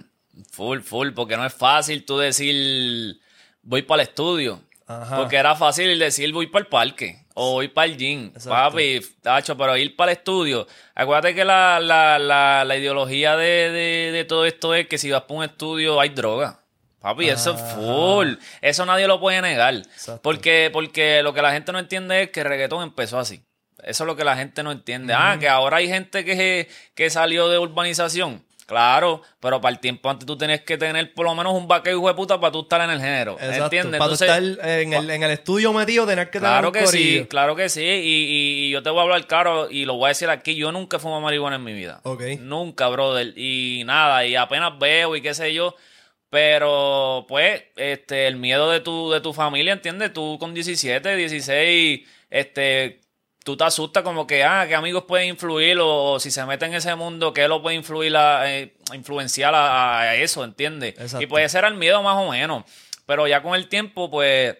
full, full, porque no es fácil tú decir voy para el estudio. Ajá. Porque era fácil decir voy para el parque o voy para el gym. Exacto. Papi, Hacho, pero ir para el estudio. Acuérdate que la, la, la, la ideología de, de, de todo esto es que si vas para un estudio hay droga. Papi, eso es Ajá. full. Eso nadie lo puede negar. Exacto. Porque, porque lo que la gente no entiende es que el reggaetón empezó así. Eso es lo que la gente no entiende. Ah, que ahora hay gente que, que salió de urbanización. Claro, pero para el tiempo antes tú tenías que tener por lo menos un vaqueo hijo de puta para tú estar en el género. ¿Entiendes? Para estar en el, en el, estudio metido tenías que claro tener un que sí, claro que sí. Y, y, yo te voy a hablar claro y lo voy a decir aquí. Yo nunca fumo marihuana en mi vida. Ok. Nunca, brother. Y nada, y apenas veo y qué sé yo. Pero, pues, este, el miedo de tu, de tu familia, ¿entiendes? Tú con 17, 16, este, tú te asustas como que, ah, qué amigos pueden influir o, si se mete en ese mundo, qué lo puede influir a, eh, influenciar a, eso, ¿entiendes? Y puede ser el miedo más o menos. Pero ya con el tiempo, pues,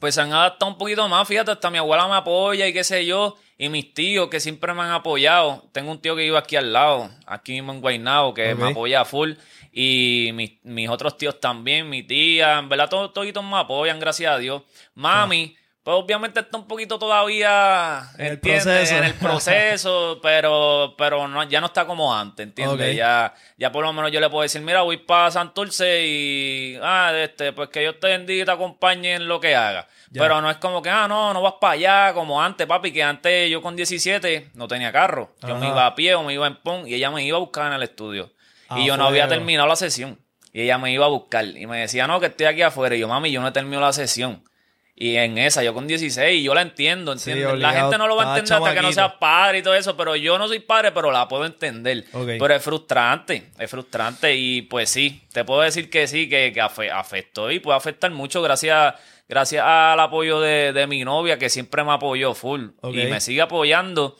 pues se han adaptado un poquito más. Fíjate, hasta mi abuela me apoya y qué sé yo. Y mis tíos que siempre me han apoyado. Tengo un tío que vive aquí al lado, aquí mismo en Guaynabo, que me apoya full. Y mis, mis, otros tíos también, mi tía, en verdad todos, todos me apoyan, gracias a Dios. Mami, pues obviamente está un poquito todavía en el proceso, en el proceso pero, pero no, ya no está como antes, ¿entiendes? Ya, ya por lo menos yo le puedo decir, mira, voy para Santurce y, ah, este, pues que yo te bendiga y te acompañe en lo que haga. Pero no es como que, ah, no, no vas para allá como antes, papi, que antes yo con 17 no tenía carro. Yo me iba a pie o me iba en pon y ella me iba a buscar en el estudio y yo no había terminado la sesión. Y ella me iba a buscar. Y me decía, no, que estoy aquí afuera. Y yo, mami, yo no he terminado la sesión. Y en esa, yo con 16, yo la entiendo, ¿entiendes? la gente no lo va a entender hasta que no sea padre y todo eso, pero yo no soy padre, pero la puedo entender. Pero es frustrante, es frustrante y pues sí, te puedo decir que sí, que, que afectó y puede afectar mucho gracias, gracias al apoyo de, mi novia que siempre me apoyó full y me sigue apoyando.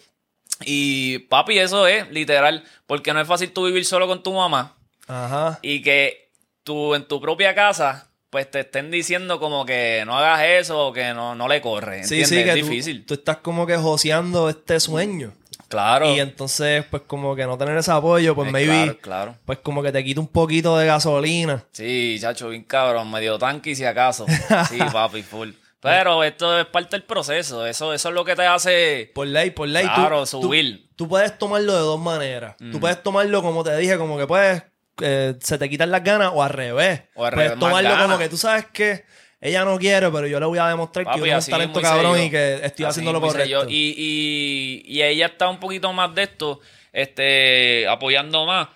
Y papi, eso es literal, porque no es fácil tú vivir solo con tu mamá. Ajá. Y que tú en tu propia casa, pues te estén diciendo como que no hagas eso o que no, no le corres. ¿entiendes? Sí, sí, que es difícil. Tú, estás como que joseando este sueño. Claro. Y entonces, pues como que no tener ese apoyo, pues maybe, claro, claro. pues como que te quita un poquito de gasolina. Sí, chacho, bien cabrón, medio tanque si acaso. Sí, papi, full. Pero esto es parte del proceso. Eso, eso es lo que te hace. Por ley, por ley. Claro, subir. Tú, puedes tomarlo de dos maneras. Tú puedes tomarlo, como te dije, como que puedes. Eh, se te quitan las ganas o al revés. O al puedes tomarlo como que tú sabes que ella no quiere, pero yo le voy a demostrar que yo tengo un talento cabrón y que estoy haciendo lo correcto. Y, y, y ella está un poquito más de esto, este, apoyando más,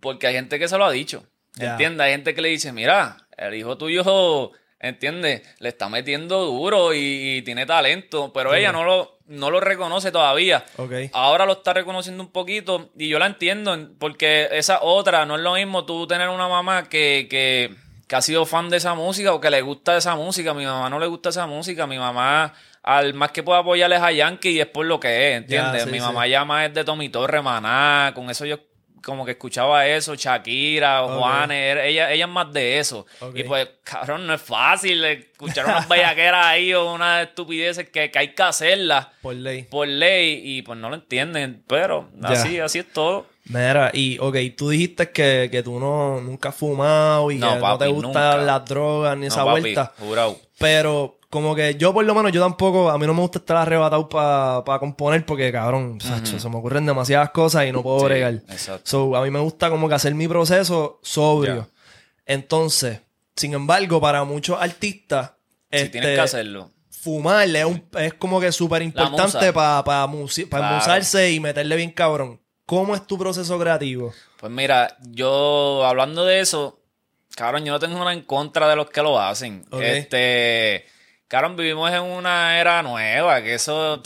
porque hay gente que se lo ha dicho. ¿Entiendes? Hay gente que le dice, mira, el hijo tuyo ¿Entiendes? Le está metiendo duro y, tiene talento, pero ella no lo, no lo reconoce todavía. Ahora lo está reconociendo un poquito y yo la entiendo porque esa otra, no es lo mismo tú tener una mamá que, que, que ha sido fan de esa música o que le gusta esa música. Mi mamá no le gusta esa música. Mi mamá al más que pueda apoyarles a Yankee y es por lo que es, ¿entiendes? Mi mamá ya más es de Tommy Torre, Maná, con eso yo como que escuchaba eso, Shakira, o Juanes, ella, ella es más de eso. Y pues, cabrón, no es fácil escuchar unas bellaqueras ahí o unas estupideces que, que, hay que hacerlas. Por ley. Por ley, y pues no lo entienden, pero así, así es todo. Mira, y ok, tú dijiste que, que tú no, nunca has fumado y que no te gustan las drogas ni esa vuelta. Pero como que yo por lo menos, yo tampoco, a mí no me gusta estar arrebatado para componer porque, cabrón, se me ocurren demasiadas cosas y no puedo bregar. Exacto. a mí me gusta como que hacer mi proceso sobrio. Entonces, sin embargo, para muchos artistas... Sí, este, que hacerlo. Fumar es, como que súper importante para pa, musarse y meterle bien cabrón. ¿Cómo es tu proceso creativo? Pues mira, yo hablando de eso, cabrón, yo no tengo nada en contra de los que lo hacen. Este Claro, vivimos en una era nueva, que eso,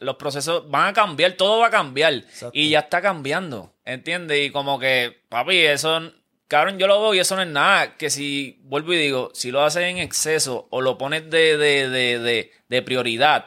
los procesos van a cambiar, todo va a cambiar. Y ya está cambiando, ¿entiendes? Y como que, papi, eso, cabrón, yo lo veo y eso no es nada. Que si, vuelvo y digo, si lo haces en exceso o lo pones de, de, de, de, prioridad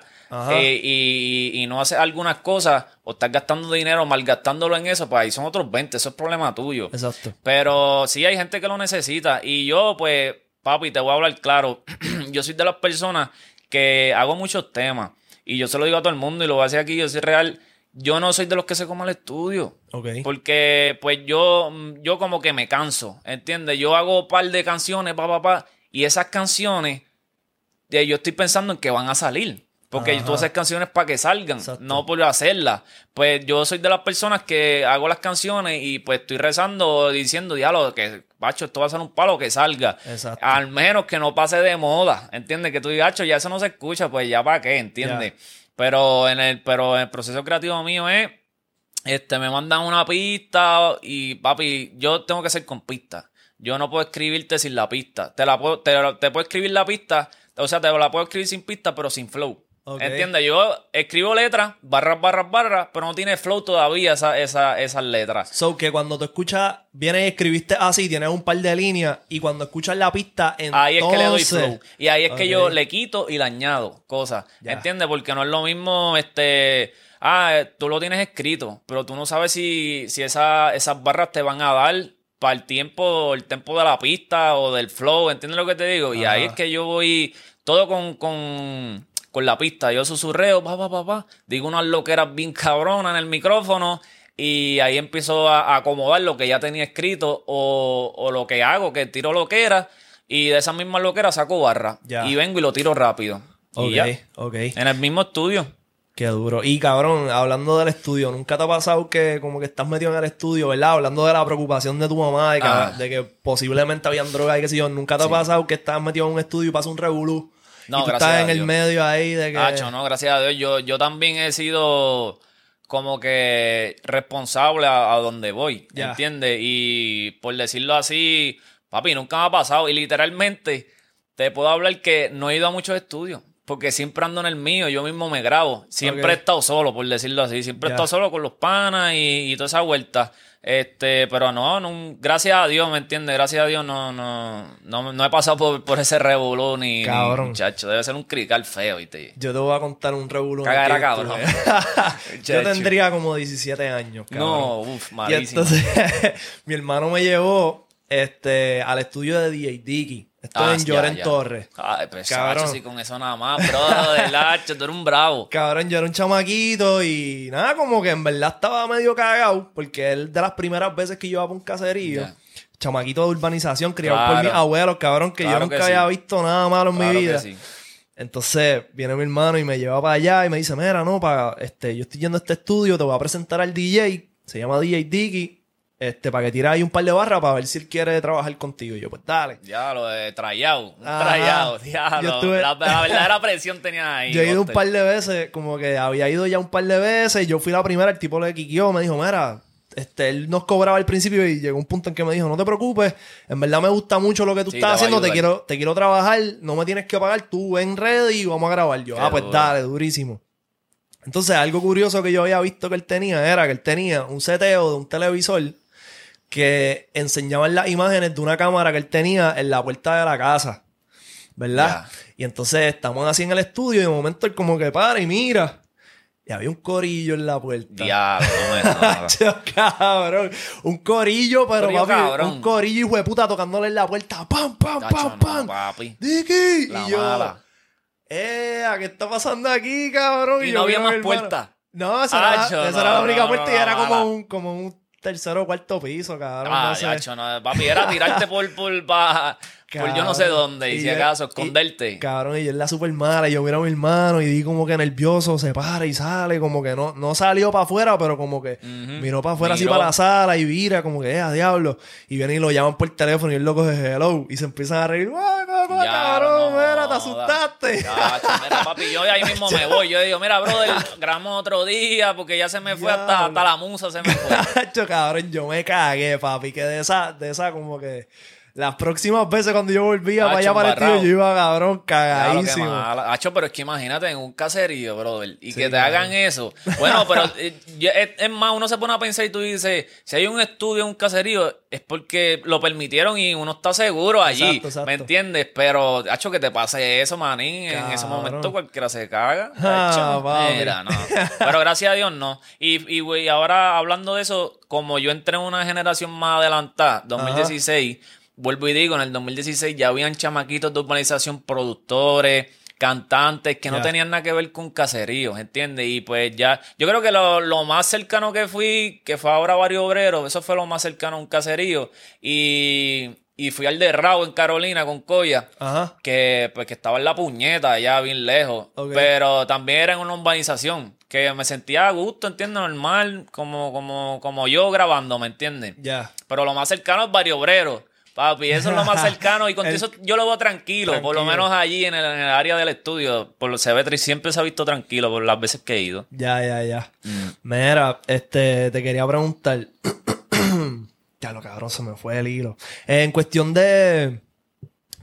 eh, y, y, no haces algunas cosas o estás gastando dinero malgastándolo en eso, pues ahí son otros 20, eso es problema tuyo. Exacto. Pero sí hay gente que lo necesita y yo, pues papi, te voy a hablar claro. yo soy de las personas que hago muchos temas. Y yo se lo digo a todo el mundo y lo voy a decir aquí, yo soy real. Yo no soy de los que se come el estudio. Porque, pues, yo, yo como que me canso, ¿entiendes? Yo hago un par de canciones, pa, pa, pa. Y esas canciones, yo estoy pensando en que van a salir. Porque tú haces canciones para que salgan, no por hacerlas. Pues yo soy de las personas que hago las canciones y pues estoy rezando, diciendo, diálogo, que, bacho, esto va a ser un palo que salga. Al menos que no pase de moda, ¿entiendes? Que tú digas, ya eso no se escucha, pues ya para qué, ¿entiendes? Pero en el, pero el proceso creativo mío es, este, me mandan una pista y papi, yo tengo que ser con pista. Yo no puedo escribirte sin la pista. Te la puedo, te, te puedo escribir la pista, o sea, te la puedo escribir sin pista, pero sin flow. Ok. ¿Entiendes? Yo escribo letras, barras, barras, barras, pero no tiene flow todavía esa, esa, esas letras. So que cuando tú escuchas, vienes y escribiste así, tienes un par de líneas, y cuando escuchas la pista, entonces... Ahí es que le doy flow. Y ahí es que yo le quito y le añado cosas. Ya. ¿Entiendes? Porque no es lo mismo, este. Ah, eh, tú lo tienes escrito, pero tú no sabes si, si esa- esas barras te van a dar para el tiempo, el tiempo de la pista o del flow. ¿Entiendes lo que te digo? Y ahí es que yo voy todo con, con, con la pista. Yo susurreo, pa, pa, pa, pa. Digo unas loqueras bien cabronas en el micrófono. Y ahí empiezo a, acomodar lo que ya tenía escrito o, o lo que hago, que tiro loqueras. Y de esas mismas loqueras saco barra. Ya. Y vengo y lo tiro rápido. Ok, Y ya. ok. En el mismo estudio. Qué duro. Y cabrón, hablando del estudio, ¿nunca te ha pasado que como que estás metido en el estudio, ¿verdad? Hablando de la preocupación de tu mamá, de que, Ah. de que posiblemente habían drogas y qué sé yo, ¿nunca te ha pasado que estás metido en un estudio y pasa un revolú? No, y tú gracias estás a en el Dios. medio ahí de que... Hacho, no, gracias a Dios. Yo, yo también he sido como que responsable a, a donde voy, Ya. ¿entiendes? Y por decirlo así, papi, nunca me ha pasado. Y literalmente te puedo hablar que no he ido a muchos estudios. Porque siempre ando en el mío, yo mismo me grabo. Siempre he estado solo, por decirlo así. Siempre he estado solo con los panas y, y toda esa vuelta. Este, pero no, no, gracias a Dios, ¿me entiendes? Gracias a Dios no, no, no, no he pasado por, por ese revolú ni, Cabrón. muchacho. Debe ser un crical feo, ¿viste? Yo te voy a contar un Cagadera, que cabrón. yo tendría como 17 años, cabrón. No, uff, Y malísimo. entonces, mi hermano me llevó este, al estudio de DJ Dicky. Esto Ah, en ya, Lloren. Torres. Ay, pues, Cabrón. Sí, con eso nada más, bro, del hacho, tú eres un bravo. Cabrón, yo era un chamaquito y nada, como que en verdad estaba medio cagado, porque él de las primeras veces que yo iba para un caserío, Ya. chamaquito de urbanización, criado por mis abuelos, cabrón, que Claro yo nunca que había sí. visto nada malo en Claro mi que vida. sí. Entonces viene mi hermano y me lleva para allá y me dice, mira, no, para, este, yo estoy yendo a este estudio, te voy a presentar al DJ, se llama DJ Dicky, este, para que tire ahí un par de barras para ver si él quiere trabajar contigo. Y yo, pues dale. Ya, lo de trayado, Yo diablo. estuve- La, la verdadera presión tenía ahí. Yo he ido un par de veces, como que había ido ya un par de veces. Yo fui la primera, el tipo le quiqueó, me dijo, mira, este, él nos cobraba al principio y llegó un punto en que me dijo, no te preocupes, en verdad me gusta mucho lo que tú Sí, estás te haciendo, te quiero, te quiero trabajar, no me tienes que pagar, tú ven ready y vamos a grabar. Yo, Qué ah, pues dale, durísimo. Entonces, algo curioso que yo había visto que él tenía era que él tenía un seteo de un televisor que enseñaban las imágenes de una cámara que él tenía en la puerta de la casa. ¿Verdad? Y entonces estamos así en el estudio y de momento él como que para y mira. Y había un corillo en la puerta. Diablo, no cabrón. Un corillo, pero Corillo papi, cabrón. un corillo hijo de puta tocándole en la puerta. ¡Pam, pam, Tacho, pam, no, pam! papi. ¡Dicky! La y yo, mala. ¡eh! ¿Qué está pasando aquí, cabrón? Y no había más puerta. No, esa, era, esa no, era la única puerta y era como un, como un tercero o cuarto piso, cabrón. Ah, no sé. yacho, no, papi, era tirarte por, por, pa- por yo no sé Cabrón. dónde, y, si acaso, y- esconderte. Cabrón, y en la super mala, y yo miro a mi hermano y di como que nervioso, se para y sale, como que no, no salió para afuera, pero como que Ujú. miró para afuera así para la sala y vira, como que, eh, a diablo. Y vienen y lo llaman por teléfono y el loco de hello, y se empiezan a reír, ¡Guau, guau, guau, Ya, cabrón! no, mira, te asustaste. Yacho, mira, papi, yo ahí mismo me voy. Yo digo, mira, brother, grabamos otro día porque ya se me fue hasta, hasta la musa, se me fue. Cabrón, yo me cagué, papi, que de esa, de esa como que... Las próximas veces cuando yo volvía para allá para el embarrado. yo iba, cabrón, Claro, cagadísimo. mala. Hacho, pero es que imagínate en un caserío, brother, y Sí, que te claro. hagan eso. Bueno, pero eh, es, es más, uno se pone a pensar y tú dices, si hay un estudio en un caserío, es porque lo permitieron y uno está seguro allí. Exacto, exacto. ¿Me entiendes? Pero, hacho, que te pase eso, manín. En ese momento cualquiera se caga. Ah, mira, no. Pero gracias a Dios no. Y, y, güey, ahora hablando de eso, como yo entré en una generación más adelantada, 2016, vuelvo y digo, en el 2016 ya habían chamaquitos de urbanización, productores, cantantes que no tenían nada que ver con caseríos, ¿entiendes? Y pues ya, yo creo que lo, lo más cercano que fui, que fue ahora Barrio Obrero, eso fue lo más cercano a un caserío. Y, y fui al de Rao en Carolina con Coya Ajá. que pues que estaba en la puñeta allá bien lejos pero también era en una urbanización que me sentía a gusto entiendes normal como como como yo grabando me entiendes Ya. pero lo más cercano es Barrio Obrero Papi, eso es lo más cercano y con El- eso yo lo veo tranquilo, por lo menos allí en el, en el área del estudio. Por lo se ve tri- siempre se ha visto tranquilo por las veces que he ido. Ya, ya, ya. Mm. Mira, este, te quería preguntar. ya lo cabrón, se me fue el hilo. Eh, en cuestión de,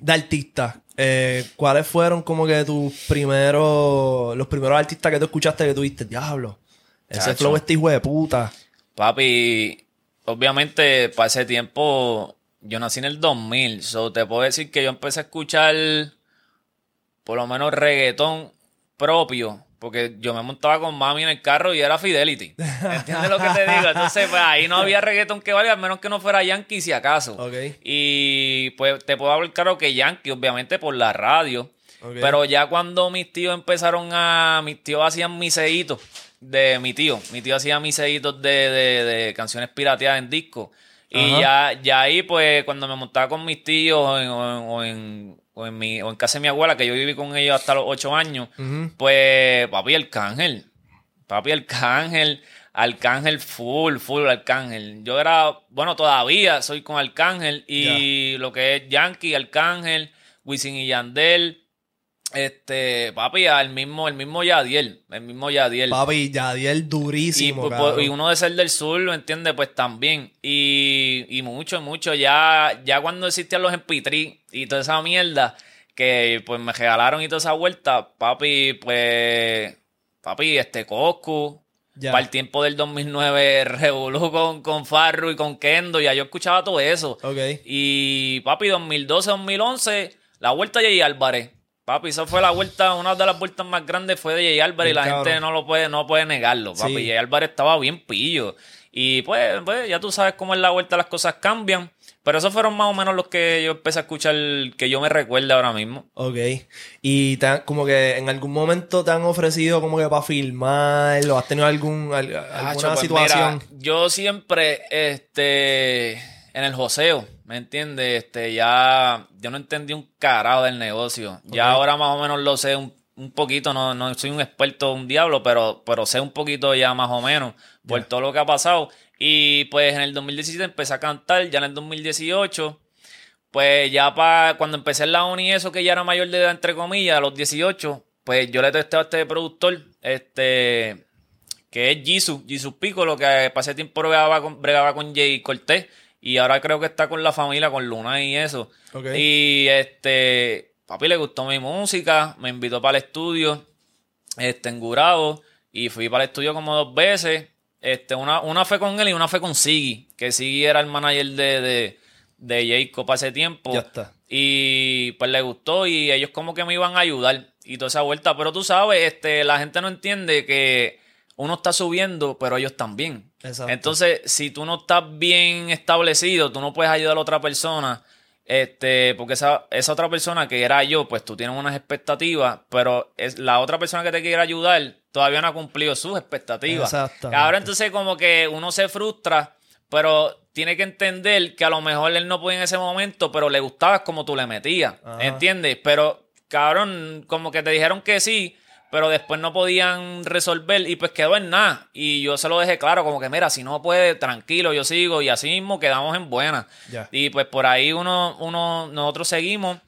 de artistas, eh, ¿cuáles fueron como que tus primeros, los primeros artistas que tú escuchaste que tuviste? Diablo, ese Chacho. flow este hijo de puta. Papi, obviamente para ese tiempo yo nací en el 2000, so te puedo decir que yo empecé a escuchar por lo menos reggaetón propio, porque yo me montaba con mami en el carro y era Fidelity. ¿Entiendes lo que te digo? Entonces, pues ahí no había reggaetón que valga, al menos que no fuera Yankee si acaso. Ok. Y pues te puedo hablar claro que Yankee, obviamente por la radio. Pero ya cuando mis tíos empezaron a. Mis tíos hacían miseitos de mi tío. Mi tío hacía miseitos de, de, de canciones pirateadas en disco. Y ya, ya ahí, pues, cuando me montaba con mis tíos o en, o en, o mi, o en casa de mi abuela, que yo viví con ellos hasta los ocho años, pues, papi, Arcángel. Papi, Arcángel. Arcángel full, full Arcángel. Yo era, bueno, todavía soy con Arcángel. Y lo que es Yankee, Arcángel, Wisin y Yandel. Este, papi, el mismo, el mismo Yadiel. El mismo Yadiel. Papi, Yadiel Y, durísimo, pues, cabrón. y uno de ser del sur, ¿lo entiendes? Pues también. Y, y mucho, mucho. Ya, ya cuando existían los MP3 y toda esa mierda, que pues me regalaron y toda esa vuelta, papi, pues. Papi, este Coscu. Ya. Para el tiempo del 2009, revolú con, con Farru y con Kendo. Ya yo escuchaba todo eso. Ok. Y papi, 2012, 2011, la vuelta de Jay Álvarez. Papi, esa fue la vuelta, una de las vueltas más grandes fue de Jay Álvarez y la cabrón. gente no lo puede, no puede negarlo. Papi, Sí. Jay Álvarez estaba bien pillo. Y pues, pues, ya tú sabes cómo es la vuelta, las cosas cambian. Pero esos fueron más o menos los que yo empecé a escuchar, que yo me recuerde ahora mismo. Ok. Y te han- como que en algún momento te han ofrecido como que para filmar o has tenido algún, al- alguna pues, situación. mira, yo siempre, este, en el joseo, ¿me entiendes? Este, ya, yo no entendí un carajo del negocio. Ya ahora más o menos lo sé un, un poquito, no, no soy un experto, un diablo, pero, pero sé un poquito ya más o menos por todo lo que ha pasado. Y pues en el 2017 empecé a cantar, ya en el 2018 pues ya para cuando empecé en la uni y eso, que ya era mayor de edad, entre comillas, a los 18, pues yo le testé a este productor, este, que es Jesus, Jesus Pico, lo que ese tiempo bregaba con, bregaba con Jay Cortés, y ahora creo que está con la familia, con Luna y eso. Y este, papi le gustó mi música, me invitó para el estudio, este, en Gurabo, y fui para el estudio como dos veces. Este, una, una fue con él y una fue con Siggy, que Siggy era el manager de, de, de Jacob ese tiempo. Ya está. Y pues le gustó y ellos como que me iban a ayudar y toda esa vuelta. Pero tú sabes, este, la gente no entiende que uno está subiendo, pero ellos también. Exacto. Entonces, si tú no estás bien establecido, tú no puedes ayudar a otra persona. Este, porque esa, esa otra persona que era yo, pues tú tienes unas expectativas, pero es la otra persona que te quiere ayudar todavía no ha cumplido sus expectativas. Ahora entonces como que uno se frustra, pero tiene que entender que a lo mejor él no podía en ese momento, pero le gustaba como tú le metías, Ajá. ¿entiendes? Pero cabrón, como que te dijeron que sí, pero después no podían resolver y pues quedó en nada. Y yo se lo dejé claro, como que mira, si no puede, tranquilo, yo sigo y así mismo quedamos en buena. Y pues por ahí uno, uno, nosotros seguimos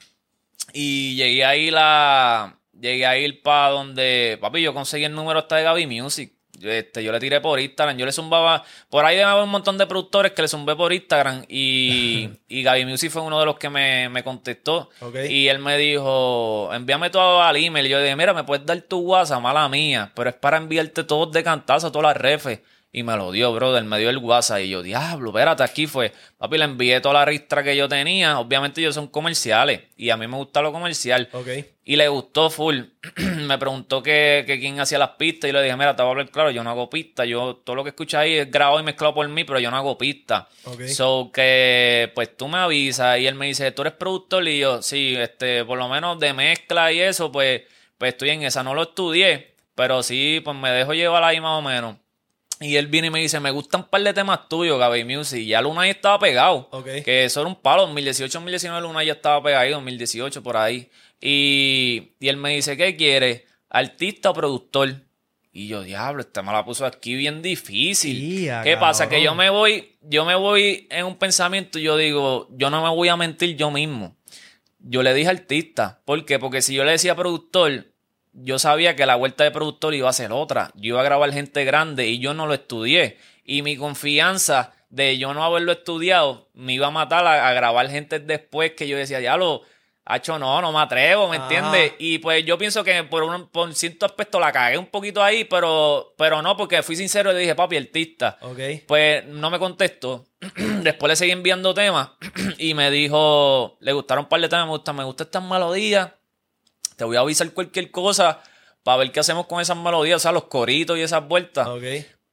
y llegué a ir a, llegué a ir para donde, papi, yo conseguí el número hasta de Gaby Music. Yo, Este, yo le tiré por Instagram, yo le zumbaba, por ahí haber un montón de productores que le zumbé por Instagram y, y Gaby Music fue uno de los que me, me contestó. Y él me dijo, envíame todo al email. Y yo dije, mira, me puedes dar tu WhatsApp, mala mía, pero es para enviarte todos de cantazo, todas las refes. Y me lo dio, brother, me dio el WhatsApp. Y yo, diablo, espérate, aquí fue. Papi, le envié toda la ristra que yo tenía. Obviamente ellos son comerciales. Y a mí me gusta lo comercial. Y le gustó full. me preguntó que, que quién hacía las pistas. Y le dije, mira, te voy a hablar claro, yo no hago pistas. Yo, todo lo que escuchas ahí es grabado y mezclado por mí, pero yo no hago pistas. Ok. So que, pues tú me avisas. Y él me dice, tú eres productor. Y yo, sí, este, por lo menos de mezcla y eso, pues, pues estoy en esa. No lo estudié, pero sí, pues me dejo llevar ahí más o menos. Y él viene y me dice, me gustan un par de temas tuyos, Gaby Music. Y ya Luna ahí estaba pegado. Que eso era un palo. 2018, 2019 Luna ya estaba pegado ahí, 2018 por ahí. Y, y él me dice, ¿qué quiere? ¿Artista o productor? Y yo, diablo, esta me la puso aquí bien difícil. Ya, ¿Qué pasa? Que yo me voy, yo me voy en un pensamiento y yo digo, yo no me voy a mentir yo mismo. Yo le dije artista. ¿Por qué? Porque si yo le decía productor, yo sabía que la vuelta de productor iba a ser otra. Yo iba a grabar gente grande y yo no lo estudié. Y mi confianza de yo no haberlo estudiado me iba a matar a, a grabar gente después que yo decía, ya lo, hacho, no, no me atrevo, ¿me entiendes? Y pues yo pienso que por un por cierto aspecto la cagué un poquito ahí, pero, pero no, porque fui sincero y le dije, papi, artista. Ok. Pues no me contestó. Después le seguí enviando temas y me dijo, le gustaron un par de temas, me gusta, me gusta estas melodías. Te voy a avisar cualquier cosa para ver qué hacemos con esas melodías, o sea, los coritos y esas vueltas. Ok.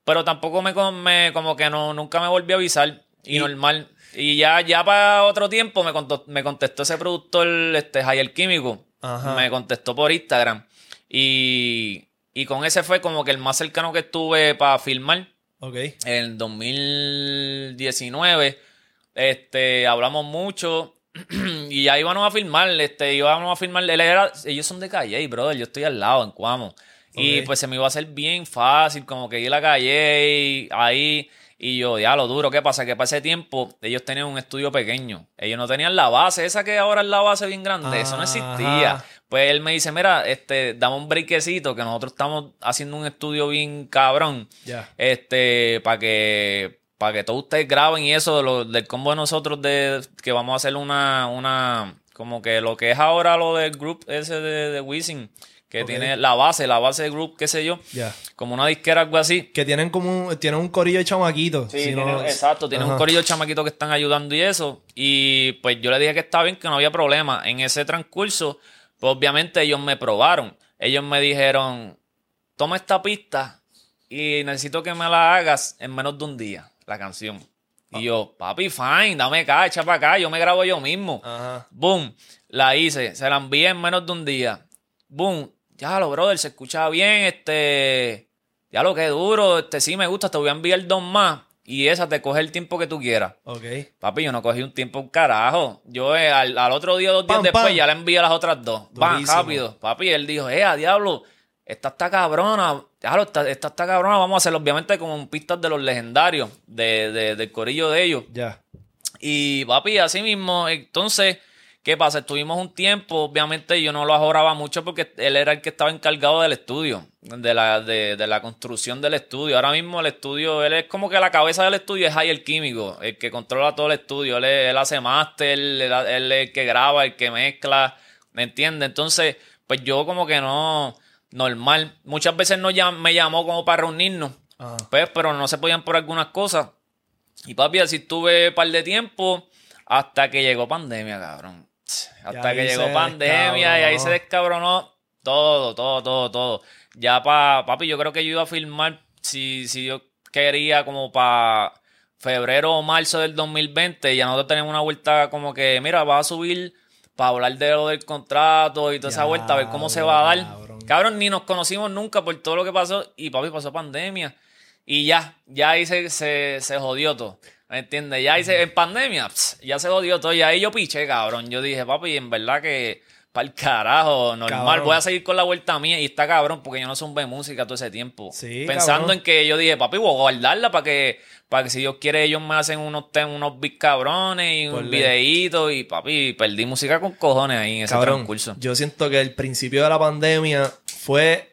Pero tampoco me, como que no, nunca me volví a avisar. Y, Y- normal. Y ya, ya para otro tiempo me contestó, me contestó ese productor, este, Javier Químico. Ajá. Me contestó por Instagram. Y, y con ese fue como que el más cercano que estuve para filmar. Ok. En 2019, este, hablamos mucho. y ya íbamos a filmar, este, íbamos a filmar. Él era, ellos son de Calle, brother. Yo estoy al lado, en Cuamo. Y pues se me iba a hacer bien fácil, como que ir a la calle ahí. Y yo, ya lo duro, ¿qué pasa? Que para ese tiempo ellos tenían un estudio pequeño. Ellos no tenían la base, esa que ahora es la base bien grande. Eso no existía. Pues él me dice, mira, este, dame un breakecito que nosotros estamos haciendo un estudio bien cabrón Ya. este para que para que todos ustedes graben y eso lo- del combo de nosotros de que vamos a hacer una una como que lo que es ahora lo del group ese de, de Wisin que tiene la base la base del group qué sé yo como una disquera algo así Que tienen como un, tienen un corillo de chamaquitos. Sí, Si no- tiene- exacto, tiene un corillo de chamaquitos que están ayudando y eso. Y pues yo le dije que está bien, que no había problema. En ese transcurso, pues obviamente ellos me probaron. Ellos me dijeron, toma esta pista y necesito que me la hagas en menos de un día, la canción. Y yo, papi, fine, dame acá, echa para acá, yo me grabo yo mismo. Ajá. Boom, la hice, se la envié en menos de un día. Boom, ya lo, brother, se escucha bien, este, ya lo que duro, este, sí me gusta, te voy a enviar dos más y esa te coge el tiempo que tú quieras. Ok. Papi, yo no cogí un tiempo un carajo. Yo eh, al, al otro día, dos días Pam, después, pam. ya le envié las otras dos. Van, rápido. Papi, él dijo, eh, a diablo, esta está cabrona. Diablo, esta, esta está cabrona. Vamos a hacerlo, obviamente, con pistas de los legendarios, de, de- del corillo de ellos. Ya. Y papi, así mismo, entonces, ¿qué pasa? Estuvimos un tiempo, obviamente yo no lo ahorraba mucho porque él era el que estaba encargado del estudio, de la, de, de la construcción del estudio. Ahora mismo el estudio, él es como que la cabeza del estudio es ahí el químico, el que controla todo el estudio. Él, es- él hace máster, él, él es el que graba, el que mezcla, ¿me entiendes? Entonces, pues yo como que no, normal. Muchas veces no llam- me llamó como para reunirnos, Ajá. pues, pero no se podían por algunas cosas. Y papi, así estuve un par de tiempo hasta que llegó pandemia, cabrón. Hasta que llegó pandemia y ahí se descabronó todo, todo, todo, todo. Ya pa, papi, yo creo que yo iba a filmar si, si yo quería como para febrero o marzo del 2020. Ya nosotros tenemos una vuelta como que, mira, va a subir para hablar de lo del contrato y toda esa vuelta, a ver cómo se va a dar. Cabrón, ni nos conocimos nunca por todo lo que pasó. Y papi, pasó pandemia. Y ya, ya ahí se, se, se jodió todo. ¿Me entiendes? Ya ahí se, en pandemia, ya se jodió todo. Y ahí yo piché, cabrón. Yo dije, papi, en verdad que para el carajo, normal. Cabrón. Voy a seguir con la vuelta mía. Y está cabrón, porque yo no son de música todo ese tiempo. Sí, Pensando cabrón. en que yo dije, papi, voy a guardarla para que, para que si Dios quiere, ellos me hacen unos, tem- unos big cabrones y un videíto. Y papi, perdí música con cojones ahí en ese Cabrón, transcurso. yo siento que el principio de la pandemia fue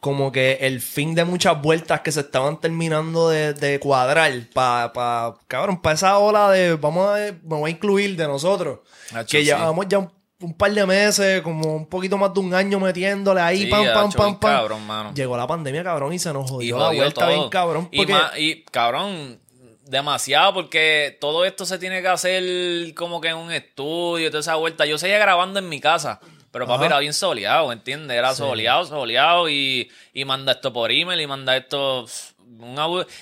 como que el fin de muchas vueltas que se estaban terminando de, de cuadrar para, pa, cabrón, para esa ola de, vamos a, me voy a incluir de nosotros, Hacho, que sí. llevamos ya un, un par de meses, como un poquito más de un año metiéndole ahí, Sí, pam, pam, pam, pam. cabrón, mano. Llegó la pandemia, cabrón, y se nos Y jodió la jodió vuelta todo. bien cabrón. Y, ma- y, cabrón, demasiado, porque todo esto se tiene que hacer como que en un estudio, toda esa vuelta. Yo seguía grabando en mi casa, pero papi Ajá. era bien soleado, ¿entiendes? Era soleado, soleado, y, y manda esto por email, y manda esto.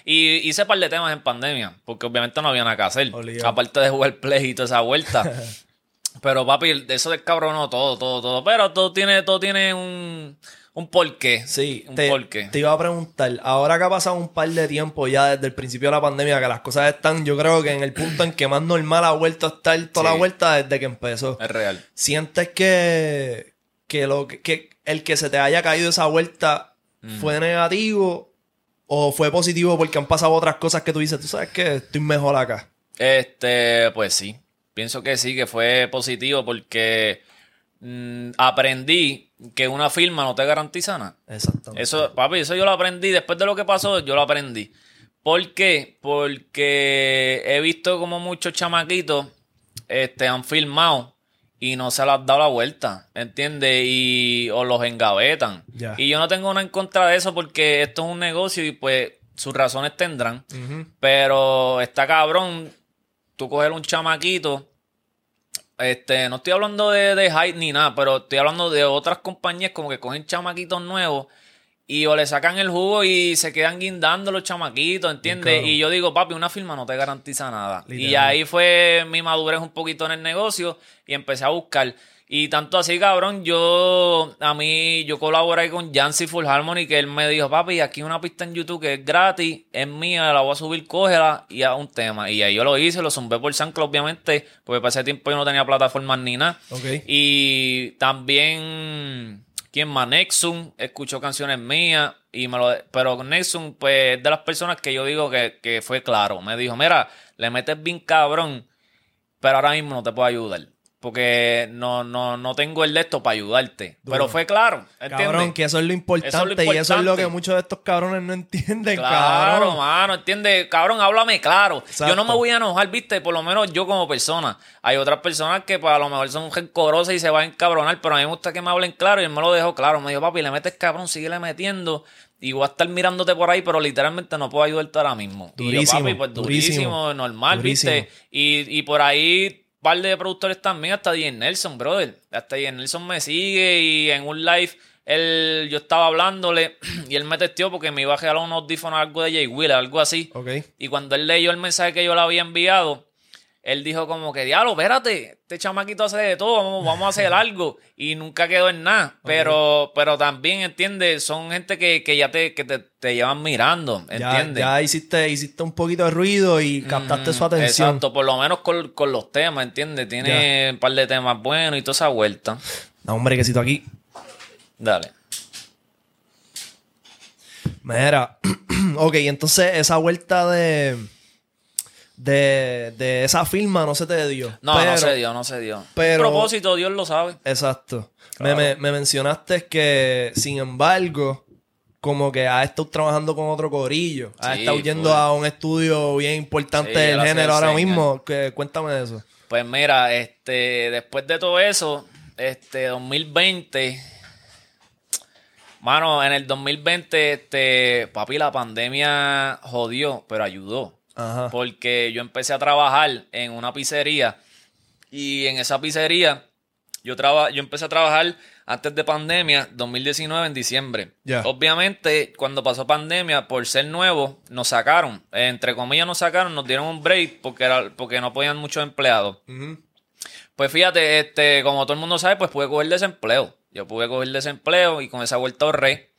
y hice un par de temas en pandemia, porque obviamente no había nada que hacer. Aparte de jugar play y toda esa vuelta. Pero papi, eso descabronó todo, todo, todo. Pero todo tiene, todo tiene un, un porqué. Sí, un te, porqué. te iba a preguntar, ahora que ha pasado un par de tiempo ya desde el principio de la pandemia, que las cosas están, yo creo que en el punto en que más normal ha vuelto a estar toda Sí. la vuelta desde que empezó. Es real. ¿Sientes que, que, lo, que, el que se te haya caído esa vuelta fue negativo o fue positivo porque han pasado otras cosas que tú dices, tú sabes que estoy mejor acá. Este, pues sí. Pienso que sí, que fue positivo porque mm, aprendí que una firma no te garantiza nada. Exactamente. Eso, papi, eso yo lo aprendí. Después de lo que pasó, yo lo aprendí. ¿Por qué? Porque he visto como muchos chamaquitos este, han filmado y no se les ha dado la vuelta, ¿entiendes? Y, o los engavetan. Y yo no tengo nada en contra de eso porque esto es un negocio y pues sus razones tendrán. Pero está cabrón, tú coger un chamaquito. Este, no estoy hablando de, de hype ni nada, pero estoy hablando de otras compañías como que cogen chamaquitos nuevos y o le sacan el jugo y se quedan guindando los chamaquitos, ¿entiendes? Claro. Y yo digo, papi, una firma no te garantiza nada. Y ahí fue mi madurez un poquito en el negocio y empecé a buscar. Y tanto así, cabrón, yo, a mí, yo colaboré con Jancy Full Harmony, que él me dijo, papi, aquí hay una pista en YouTube que es gratis, es mía, la voy a subir, cógela y a un tema. Y ahí yo lo hice, lo zumbé por SoundCloud, obviamente, porque para ese tiempo yo no tenía plataformas ni nada. Y también, ¿quién más? Nexum escuchó canciones mías, y me lo, pero Nexum, pues, es de las personas que yo digo que, que fue claro. Me dijo, mira, le metes bien cabrón, pero ahora mismo no te puedo ayudar. Porque no, no, no tengo el de esto para ayudarte. Duro. Pero fue claro, ¿entiendes? Cabrón, que eso es lo importante, Eso es lo y eso es lo que muchos de estos cabrones no entienden, Claro, cabrón. mano, ¿entiendes? Cabrón, háblame claro. Exacto. Yo no me voy a enojar, viste, por lo menos yo como persona. Hay otras personas que pues, a lo mejor son rencorosas y se van a encabronar, pero a mí me gusta que me hablen claro y él me lo dejó claro. Me dijo, papi, le metes cabrón, síguele metiendo y voy a estar mirándote por ahí, pero literalmente no puedo ayudarte ahora mismo. y yo, Durísimo, papi, pues durísimo, durísimo, normal, durísimo. viste. Y, y por ahí par de productores también, hasta DJ Nelson, brother. Hasta DJ Nelson me sigue y en un live él, yo estaba hablándole y él me testió porque me iba a regalar unos audífonos algo de Jay Wheeler, algo así. Y cuando él leyó el mensaje que yo le había enviado, él dijo como que, diablo, espérate, este chamaquito hace de todo, vamos, vamos a hacer algo. Y nunca quedó en nada. Pero, pero también, ¿entiendes? Son gente que, que ya te, que te, te llevan mirando, Ya, ¿entiendes? ya hiciste, hiciste un poquito de ruido y captaste su atención. Exacto, por lo menos con, con los temas, ¿entiendes? Tiene un par de temas buenos y toda esa vuelta. No, hombre, quesito aquí. Dale. Mira, ok, entonces esa vuelta de, de, de esa firma no se te dio. No, Pero- no se dio, no se dio. pero- propósito, Dios lo sabe. Exacto. Claro. Me, me- me mencionaste que, sin embargo, como que has estado trabajando con otro corillo. Has Sí, estado yendo a un estudio bien importante Sí, del género ahora mismo. Que, cuéntame de eso. Pues mira, este, después de todo eso, este, 2020, mano, en el 2020, este, papi, la pandemia jodió, pero ayudó. Ajá. Porque yo empecé a trabajar en una pizzería y en esa pizzería yo, traba, yo empecé a trabajar antes de pandemia, 2019 en diciembre. Obviamente, cuando pasó pandemia, por ser nuevo, nos sacaron. Entre comillas, nos sacaron, nos dieron un break porque, era, porque no podían muchos empleados. Pues fíjate, este, como todo el mundo sabe, pues pude coger desempleo. Yo pude coger desempleo y con esa vuelta ahorré.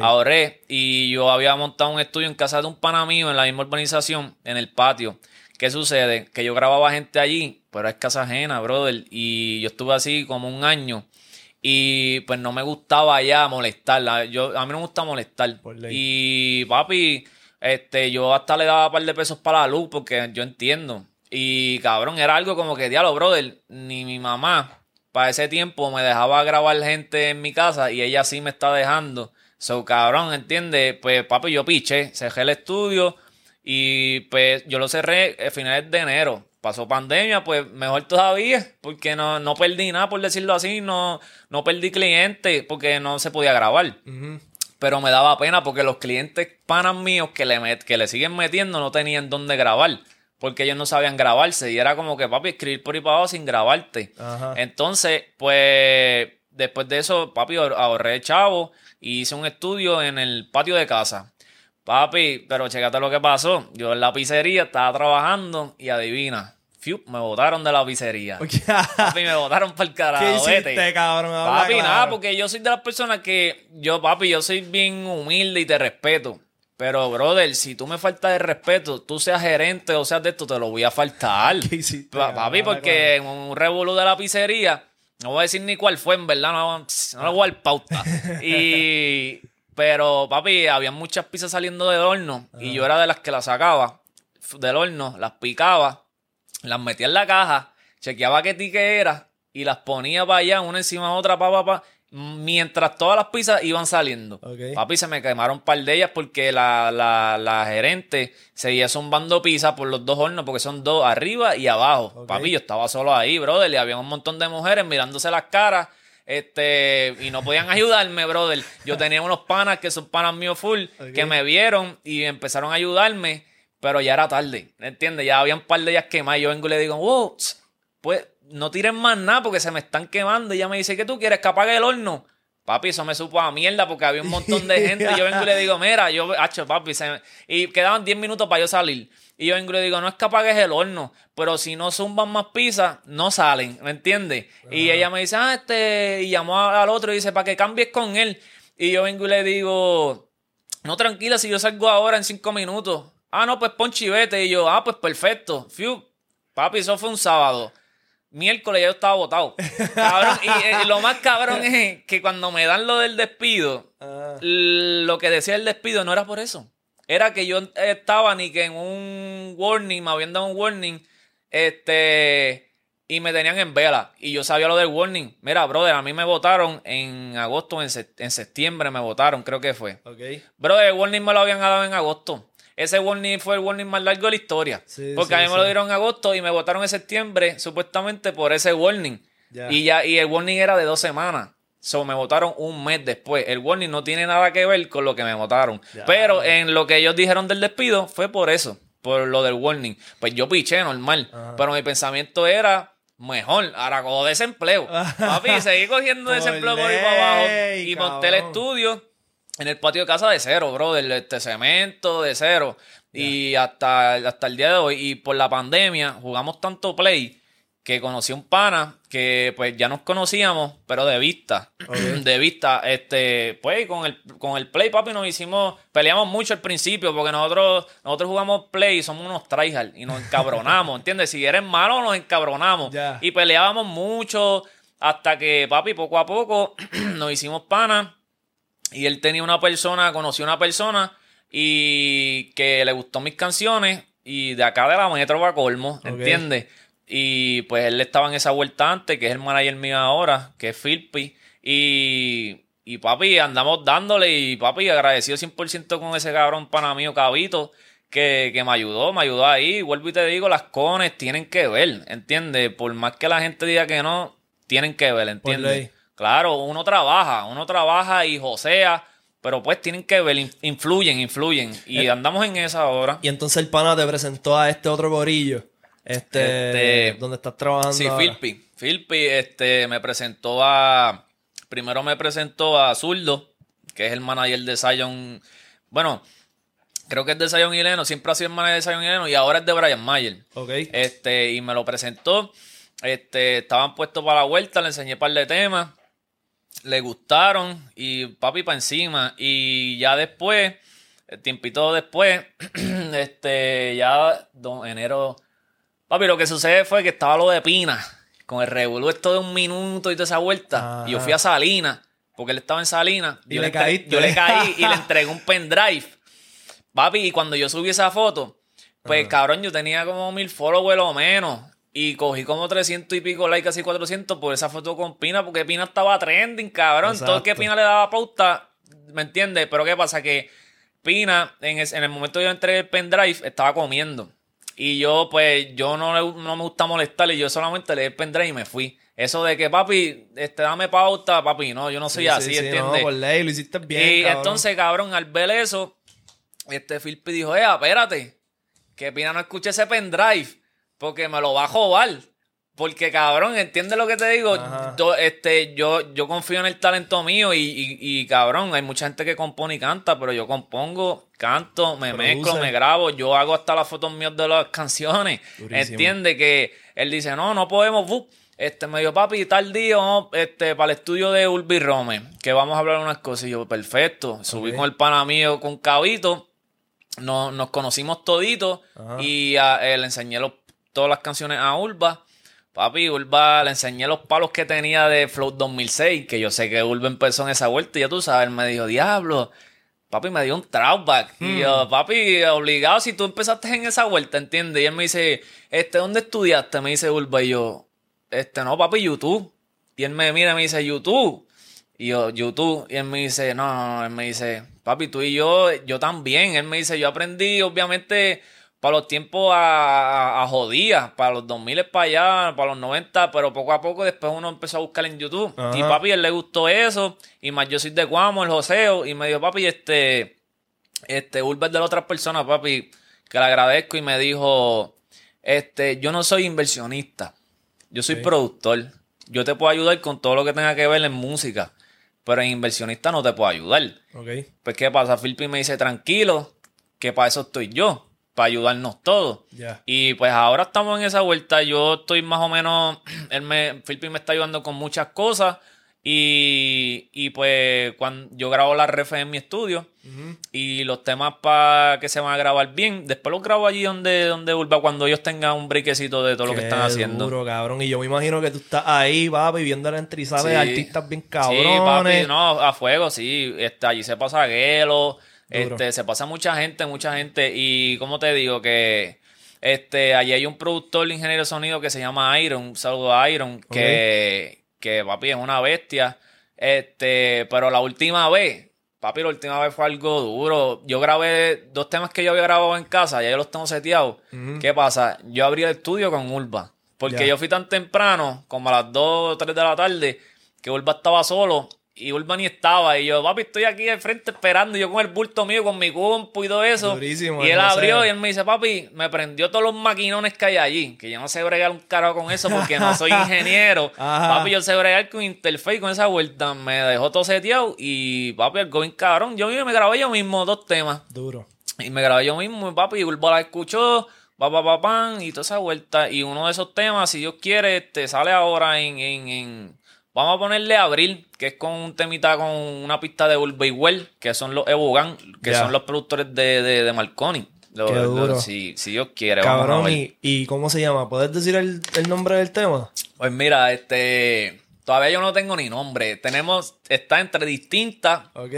Ahorré y yo había montado un estudio en casa de un pana mío en la misma urbanización, en el patio. ¿Qué sucede? Que yo grababa gente allí, pero es casa ajena, brother. Y yo estuve así como un año. Y pues no me gustaba ya molestar. Yo, a mí no me gusta molestar. Y papi, este, yo hasta le daba un par de pesos para la luz porque yo entiendo. Y cabrón, era algo como que, diablo, brother, ni mi mamá para ese tiempo me dejaba grabar gente en mi casa y ella sí me está dejando. So, cabrón, ¿entiendes? Pues, papi, yo piché, cerré el estudio y pues yo lo cerré a finales de enero. Pasó pandemia, pues mejor todavía, porque no, no perdí nada, por decirlo así, no, no perdí clientes porque no se podía grabar. Pero me daba pena porque los clientes panas míos que le, met- que le siguen metiendo no tenían dónde grabar. Porque ellos no sabían grabarse. Y era como que, papi, escribir por ahí para abajo sin grabarte. Ajá. Entonces, pues, después de eso, papi, ahor- ahorré chavo y hice un estudio en el patio de casa. Papi, pero chécate lo que pasó. Yo en la pizzería estaba trabajando y adivina. Fiu, me botaron de la pizzería. Papi, me botaron para el ¿Qué carajo. vete. hiciste, cabrón? Habla Papi, claro. nada, porque yo soy de las personas que. Yo, papi, yo soy bien humilde y te respeto. Pero, brother, si tú me faltas de respeto, tú seas gerente o seas de esto, te lo voy a faltar. ¿Qué hiciste, Pa- cabrón? papi, porque en un revolú de la pizzería, no voy a decir ni cuál fue, en verdad, no, no le voy a dar pauta. Y Pero, papi, había muchas pizzas saliendo del horno y yo era de las que las sacaba del horno, las picaba, las metía en la caja, chequeaba qué tique era y las ponía para allá, una encima de otra, pa, pa, pa, mientras todas las pizzas iban saliendo. Papi, se me quemaron un par de ellas porque la, la, la gerente seguía zumbando pizza por los dos hornos, porque son dos arriba y abajo. Papi, yo estaba solo ahí, brother, y había un montón de mujeres mirándose las caras. Este, y no podían ayudarme, brother. Yo tenía unos panas que son panas míos full, que me vieron y empezaron a ayudarme, pero ya era tarde, ¿entiendes? Ya había un par de ellas quemadas. Y yo vengo y le digo, wow, pues no tiren más nada porque se me están quemando. Y ella me dice, ¿qué tú quieres? Que apague el horno. Papi, eso me supo a mierda porque había un montón de gente. Y yo vengo y le digo, mira, yo, hacho, papi, se me- y quedaban 10 minutos para yo salir. Y yo vengo y le digo, no es que apagues el horno, pero si no zumban más pizzas, no salen, ¿me entiendes? Y ella me dice, ah, este, y llamó al otro y dice, para que cambies con él. Y yo vengo y le digo, no, tranquila, si yo salgo ahora en cinco minutos. Ah, no, pues pon chivete. Y yo, ah, pues perfecto. Fiu. Papi, eso fue un sábado. Miércoles ya yo estaba votado. Cabrón, y eh, lo más cabrón es que cuando me dan lo del despido, Ah, lo que decía el despido no era por eso. Era que yo estaba ni que en un warning, me habían dado un warning, este, y me tenían en vela. Y yo sabía lo del warning. Mira, brother, a mí me votaron en agosto, en septiembre me votaron, creo que fue. ok. Brother, el warning me lo habían dado en agosto. Ese warning fue el warning más largo de la historia. Sí, porque sí, a mí me lo dieron en agosto y me votaron en septiembre, supuestamente por ese warning. Y ya, y el warning era de dos semanas. So me votaron un mes después. El warning no tiene nada que ver con lo que me votaron. Pero en lo que ellos dijeron del despido fue por eso, por lo del warning. Pues yo piché normal. Pero mi pensamiento era mejor. Ahora cojo desempleo. Papi, seguí cogiendo desempleo por ahí para abajo. Y monté el estudio en el patio de casa de cero, brother. Este cemento de cero. Y hasta, hasta el día de hoy. Y por la pandemia jugamos tanto play que conocí un pana que pues ya nos conocíamos, pero de vista. De vista. Este, pues con el, con el play, papi, nos hicimos, peleamos mucho al principio porque nosotros, nosotros jugamos play y somos unos tryhard y nos encabronamos, ¿entiendes? Si eres malo, nos encabronamos. Y peleábamos mucho hasta que, papi, poco a poco nos hicimos panas. Y él tenía una persona, conoció una persona y que le gustó mis canciones y de acá de la metro va colmo, ¿entiendes? Y pues él estaba en esa vuelta antes, que es el manager mío ahora, que es Philpi. Y, y papi, andamos dándole y papi, agradecido 100% con ese cabrón pana mío, Cabito, que, que me ayudó, me ayudó ahí. Vuelvo y te digo, las cones tienen que ver, ¿entiendes? Por más que la gente diga que no, tienen que ver, ¿entiendes? Claro, uno trabaja, uno trabaja y josea, pero pues tienen que ver, in- influyen, influyen. Y Eh, andamos en esa ahora. Y entonces el pana te presentó a este otro gorillo. Este, Este- donde estás trabajando. Sí. Philpi. Philpi este, me presentó a. Primero me presentó a Zurdo, que es el manager de Zion. Bueno, creo que es de Zion y Leno, siempre ha sido el manager de Zion y Leno, y ahora es de Brian Mayer. Ok. Este, y me lo presentó. Este, estaban puestos para la vuelta, le enseñé un par de temas. Le gustaron y papi para encima. Y ya después, el tiempito después, este, ya do- enero. Papi, lo que sucede fue que estaba lo de Pina, con el revolú esto de un minuto y toda esa vuelta. Ajá. Y yo fui a Salinas, porque él estaba en Salinas. Y Yo le caíste. Yo le caí y le entregué un pendrive. Papi, y cuando yo subí esa foto, pues cabrón, yo tenía como mil followers o menos. Y cogí como 300 y pico likes, casi 400 por esa foto con Pina, porque Pina estaba trending, cabrón. Todo el que Exacto. Pina le daba pauta, ¿me entiendes? Pero ¿qué pasa? Que Pina, en, es- en el momento que yo entré el pendrive, estaba comiendo. Y yo, pues, yo no, le- no me gusta molestarle, yo solamente le di el pendrive y me fui. Eso de que, papi, este, dame pauta, papi, no, yo no soy Sí, así, sí, ¿entiendes? No, por ley, lo hiciste bien. y cabrón. entonces, cabrón, al ver eso, este Philpi dijo, eh, espérate, que Pina no escuche ese pendrive, porque me lo va a jobar. Porque, cabrón, ¿entiendes lo que te digo? Yo, este, yo, yo confío en el talento mío y, y- y, cabrón, hay mucha gente que compone y canta, pero yo compongo, canto, me Produce. mezclo, me grabo, yo hago hasta las fotos mías de las canciones. Durísimo. ¿Entiendes? Que él dice, no, no podemos, bu. Este, me dijo, papi, tal día vamos este, para el estudio de Urbi Rome, que vamos a hablar unas cosas. Y yo, perfecto. Subí Ok. con el pana mío, con Cabito. Nos, nos conocimos toditos y a- eh, le enseñé los- todas las canciones a Urba. Papi, Urba, le enseñé los palos que tenía de Flow 2006, que yo sé que Urba empezó en esa vuelta y ya tú sabes, él me dijo, diablo, papi me dio un throwback. Y yo, papi, obligado, si tú empezaste en esa vuelta, ¿entiendes? Y él me dice, este, ¿dónde estudiaste? Me dice Urba y yo, este, no, papi, YouTube. Y él me mira y me dice, YouTube. Y yo, YouTube. Y él me dice, no, no, no, él me dice, papi, tú y yo, yo también. Él me dice, yo aprendí, obviamente, para los tiempos a, a, jodía, para los 2000 para allá, para los 90, pero poco a poco después uno empezó a buscar en YouTube. Ajá. Y papi, él le gustó eso. Y más yo soy de Guamo, el Joseo. Y me dijo, papi, este, este, Ulver de las otras personas, papi, que le agradezco. Y me dijo, este, yo no soy inversionista. Yo soy productor. Yo te puedo ayudar con todo lo que tenga que ver en música. Pero en inversionista no te puedo ayudar. Ok. Pues, ¿qué pasa? Philpi me dice, tranquilo, que para eso estoy yo, para ayudarnos todos. Y pues ahora estamos en esa vuelta. Yo estoy más o menos. Él me, Philpi me está ayudando con muchas cosas. Y, y pues cuando yo grabo las refes en mi estudio. Y los temas para que se van a grabar bien. Después los grabo allí donde, donde Urba, cuando ellos tengan un brequecito de todo lo que están haciendo. duro, cabrón. Y yo me imagino que tú estás ahí, papi, viendo el entrizal de Sí. artistas bien Sí, cabrones. papi, no, a fuego, sí. Este, allí se pasa Gelo. Este, se pasa mucha gente, mucha gente. Y como te digo, que este, allí hay un productor, ingeniero de sonido que se llama Iron, un saludo a Iron, que, que papi es una bestia. Este, pero la última vez, papi, la última vez fue algo duro. Yo grabé dos temas que yo había grabado en casa, ya yo los tengo seteados. ¿Qué pasa? Yo abrí el estudio con Urba. Porque yo fui tan temprano, como a las 2 o 3 de la tarde, que Urba estaba solo y Urba ni estaba. Y yo, papi, estoy aquí al frente esperando. Y yo con el bulto mío, con mi compu y todo eso. Durísimo, y él abrió y él me dice, papi, me prendió todos los maquinones que hay allí. Que yo no sé bregar un carajo con eso porque no soy ingeniero. Papi, yo sé bregar con interface, con esa vuelta. Me dejó todo seteado y, papi, algo bien cabrón. Yo mismo me grabé yo mismo dos temas. Duro. Y me grabé yo mismo, papi, y Urba la escuchó, pa, pa, pa, pan, y toda esa vuelta. Y uno de esos temas, si Dios quiere, te sale ahora en, en, en- Vamos a ponerle Abril, que es con un temita con una pista de Urba y Well, que son los Evogan, que son los productores de, de, de Marconi. Lo- Qué lo- duro. si, si Dios quiere, vamos a Cabrón, ver. y, ¿y cómo se llama? ¿Puedes decir el, el nombre del tema? Pues mira, este... Todavía yo no tengo ni nombre. Tenemos... Está entre distintas Ok.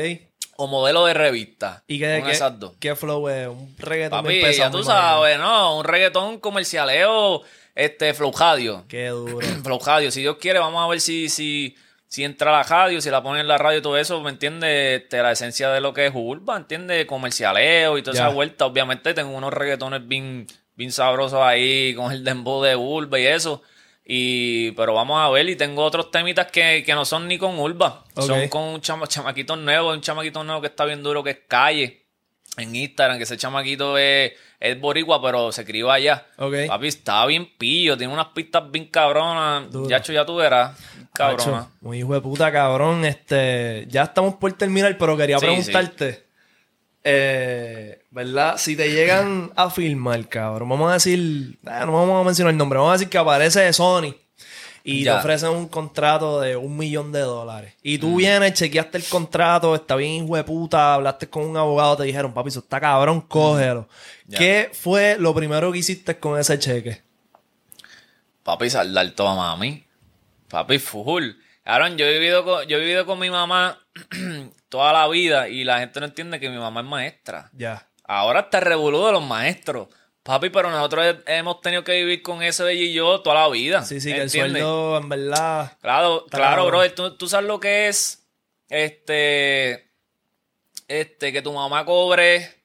O modelo de revista. ¿Y qué, qué, qué flow es? Un reggaetón Papi, pesado, ya tú sabes, ¿no? Un reggaetón comercialeo, este, Flow Radio. Qué duro. Flow Radio. Si Dios quiere, vamos a ver si, si, si entra la radio, si la ponen en la radio y todo eso, ¿me entiendes? Este, la esencia de lo que es Urba, ¿entiendes? Comercialeo y toda Ya. esa vuelta. Obviamente tengo unos reggaetones bien, bien sabrosos ahí, con el dembow de Urba y eso. Y, pero vamos a ver, y tengo otros temitas que, que no son ni con Urba, son con un chama, chamaquito nuevo, un chamaquito nuevo que está bien duro, que es Calle, en Instagram, que ese chamaquito es, es boricua, pero se crió allá. Ok. Papi, está bien pillo, tiene unas pistas bien cabronas. Yacho, ya tú verás. Cabrona. Muy hijo de puta, cabrón. Este, ya estamos por terminar, pero quería Sí, preguntarte. eh, ¿Verdad? Si te llegan a filmar, cabrón, vamos a decir, ah, no vamos a mencionar el nombre, vamos a decir que aparece Sony y Ya. te ofrecen un contrato de un millón de dólares. Y tú vienes, chequeaste el contrato, está bien hijo de puta, hablaste con un abogado, te dijeron, papi, eso está cabrón, cógelo. Ya. ¿Qué fue lo primero que hiciste con ese cheque? Papi, saldar todo a mami. Papi, full. Cabrón, yo he vivido con, yo he vivido con mi mamá toda la vida y la gente no entiende que mi mamá es maestra. Ya. Ahora está revolú de los maestros. Papi, pero nosotros he- hemos tenido que vivir con y yo toda la vida. Sí, sí, que el ¿entiendes? sueldo, en verdad. Claro, claro, brother. ¿Tú, tú sabes lo que es este. Este, que tu mamá cobre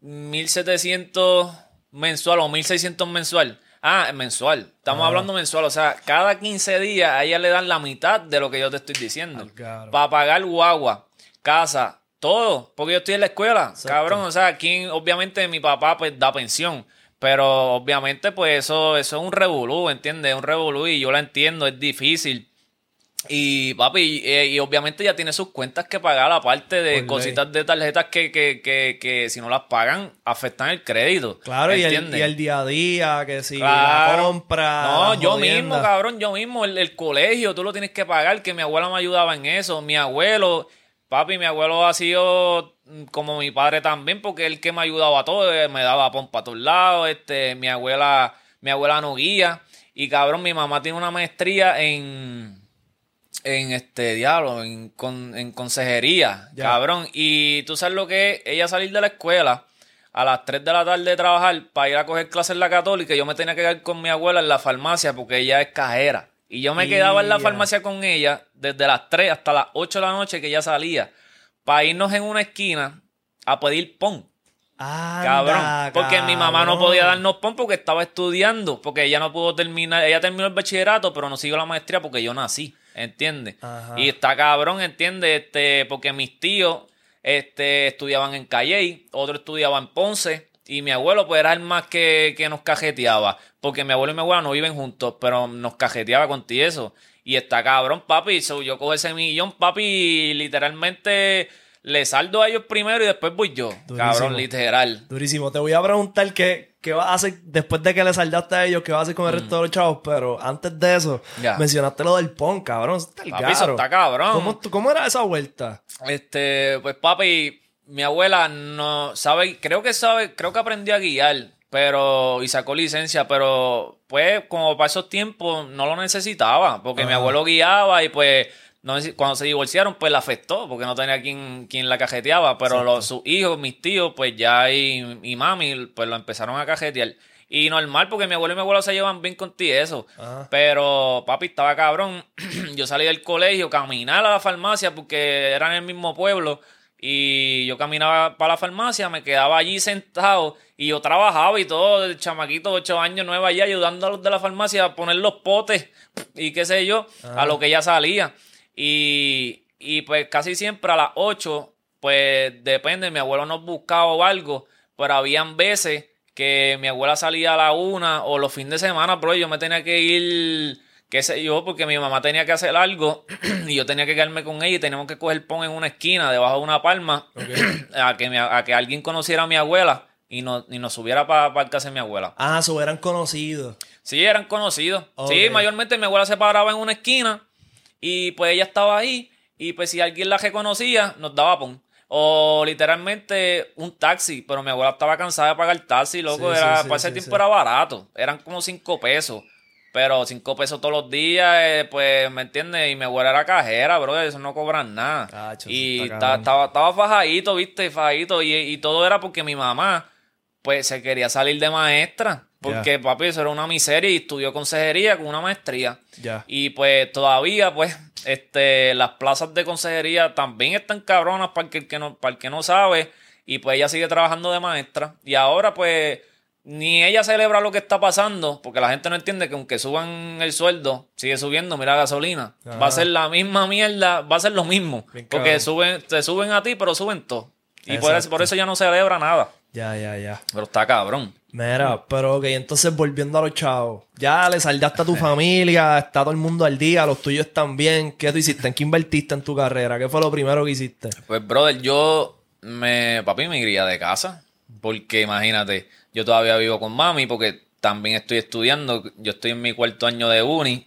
1700 mensual o 1600 mensual. Ah, mensual. Estamos Ah. hablando mensual. O sea, cada 15 días a ella le dan la mitad de lo que yo te estoy diciendo. Caro. Para pagar guagua, casa, todo. Porque yo estoy en la escuela. Exacto. Cabrón, o sea, aquí obviamente mi papá pues da pensión. Pero obviamente pues eso, eso es un revolú, ¿entiendes? Es un revolú y yo la entiendo, es difícil. Y papi, y, y obviamente ya tiene sus cuentas que pagar, aparte de Por ley. cositas de tarjetas que, que, que, que si no las pagan, afectan el crédito. Claro, y el, y el día a día, que si la Claro. compra. No, la yo jodienda. mismo, cabrón, yo mismo, el, el colegio, tú lo tienes que pagar, que mi abuela me ayudaba en eso, mi abuelo, papi, mi abuelo ha sido mm, como mi padre también, porque él que me ayudaba a todo, eh, me daba pompa a todos lados, este, mi abuela mi abuela no guía. Y cabrón, mi mamá tiene una maestría en. En este diablo, en, con- en consejería, Ya. cabrón. Y tú sabes lo que es ella salir de la escuela a las 3 de la tarde de trabajar para ir a coger clases en la católica. y Yo me tenía que quedar con mi abuela en la farmacia porque ella es cajera. Y yo me quedaba en la farmacia con ella desde las 3 hasta las 8 de la noche que ella salía. Para irnos en una esquina a pedir pon. Anda, Cabrón. Porque mi mamá no podía darnos pon porque estaba estudiando. Porque ella no pudo terminar. Ella terminó el bachillerato, pero no siguió la maestría porque yo nací. ¿Entiendes? Ajá. Y está cabrón, ¿entiendes? Este, porque mis tíos este, estudiaban en Calley, otro estudiaba en Ponce. Y mi abuelo, pues era el más que, que nos cajeteaba. Porque mi abuelo y mi abuela no viven juntos, pero nos cajeteaba con ti eso. Y está cabrón, papi. So, yo cojo ese millón, papi, y literalmente le saldo a ellos primero y después voy yo. Durísimo. Cabrón, literal. Durísimo. Te voy a preguntar qué, qué vas a hacer después de que le saldaste a ellos, qué vas a hacer con el resto de los chavos, pero antes de eso, Mm. Ya. mencionaste lo del pon, cabrón. Eso está el Papi, eso está cabrón. ¿Cómo, ¿Cómo era esa vuelta? Este, pues papi, mi abuela no sabe, creo que sabe, creo que aprendió a guiar, pero, y sacó licencia, pero pues como para esos tiempos no lo necesitaba, porque mi Ajá. abuelo guiaba y pues no, cuando se divorciaron pues la afectó, porque no tenía quien, quien la cajeteaba, pero los, sus hijos, mis tíos, pues ya y, y mami, pues lo empezaron a cajetear. Y normal, porque mi abuelo y mi abuelo se llevan bien contigo eso. Ajá. Pero, papi, estaba cabrón. yo salí del colegio, caminar a la farmacia porque era en el mismo pueblo. Y yo caminaba para la farmacia, me quedaba allí sentado y yo trabajaba y todo, el chamaquito de 8 años, 9 allá, ayudando a los de la farmacia a poner los potes y qué sé yo, a lo que ya salía. Y, y pues casi siempre a las 8, pues depende, mi abuelo nos buscaba o algo, pero habían veces que mi abuela salía a la una o los fines de semana, pero yo me tenía que ir, qué sé yo, porque mi mamá tenía que hacer algo y yo tenía que quedarme con ella y teníamos que coger pon en una esquina, debajo de una palma, a, que mi- a que alguien conociera a mi abuela y, no, y nos subiera para el casa de mi abuela. Ah, se hubieran conocido. Sí, eran conocidos. Sí, mayormente mi abuela se paraba en una esquina y pues ella estaba ahí y pues si alguien la reconocía, nos daba pon. O literalmente un taxi, pero mi abuela estaba cansada de pagar taxi, loco. Sí, era, sí, sí, para ese tiempo era barato. Eran como cinco pesos. Pero cinco pesos todos los días, eh, pues, ¿me entiendes? Y mi abuela era cajera, bro, eso no cobran nada. Cacho, y estaba, estaba fajadito, viste, fajadito. Y, y todo era porque mi mamá, pues, se quería salir de maestra. Porque, papi, eso era una miseria y estudió consejería con una maestría. Ya. Y pues todavía, pues, este, las plazas de consejería también están cabronas para el que, el que no, para el que no sabe. Y pues ella sigue trabajando de maestra. Y ahora, pues, ni ella celebra lo que está pasando, porque la gente no entiende que aunque suban el sueldo, sigue subiendo, mira la gasolina. Va a ser la misma mierda, va a ser lo mismo. Bien Porque cabrón. suben, te suben a ti, pero suben todo. Y por eso, por eso ya no celebra nada. Ya, ya, ya. Pero está cabrón. Mira, pero ok, entonces volviendo a los chavos. Ya le saldaste a tu familia, está todo el mundo al día, los tuyos bien. ¿Qué tú hiciste? ¿En qué invertiste en tu carrera? ¿Qué fue lo primero que hiciste? Pues, brother, yo me, papi, me iría de casa. Porque imagínate, yo todavía vivo con mami porque también estoy estudiando. Yo estoy en mi cuarto año de uni.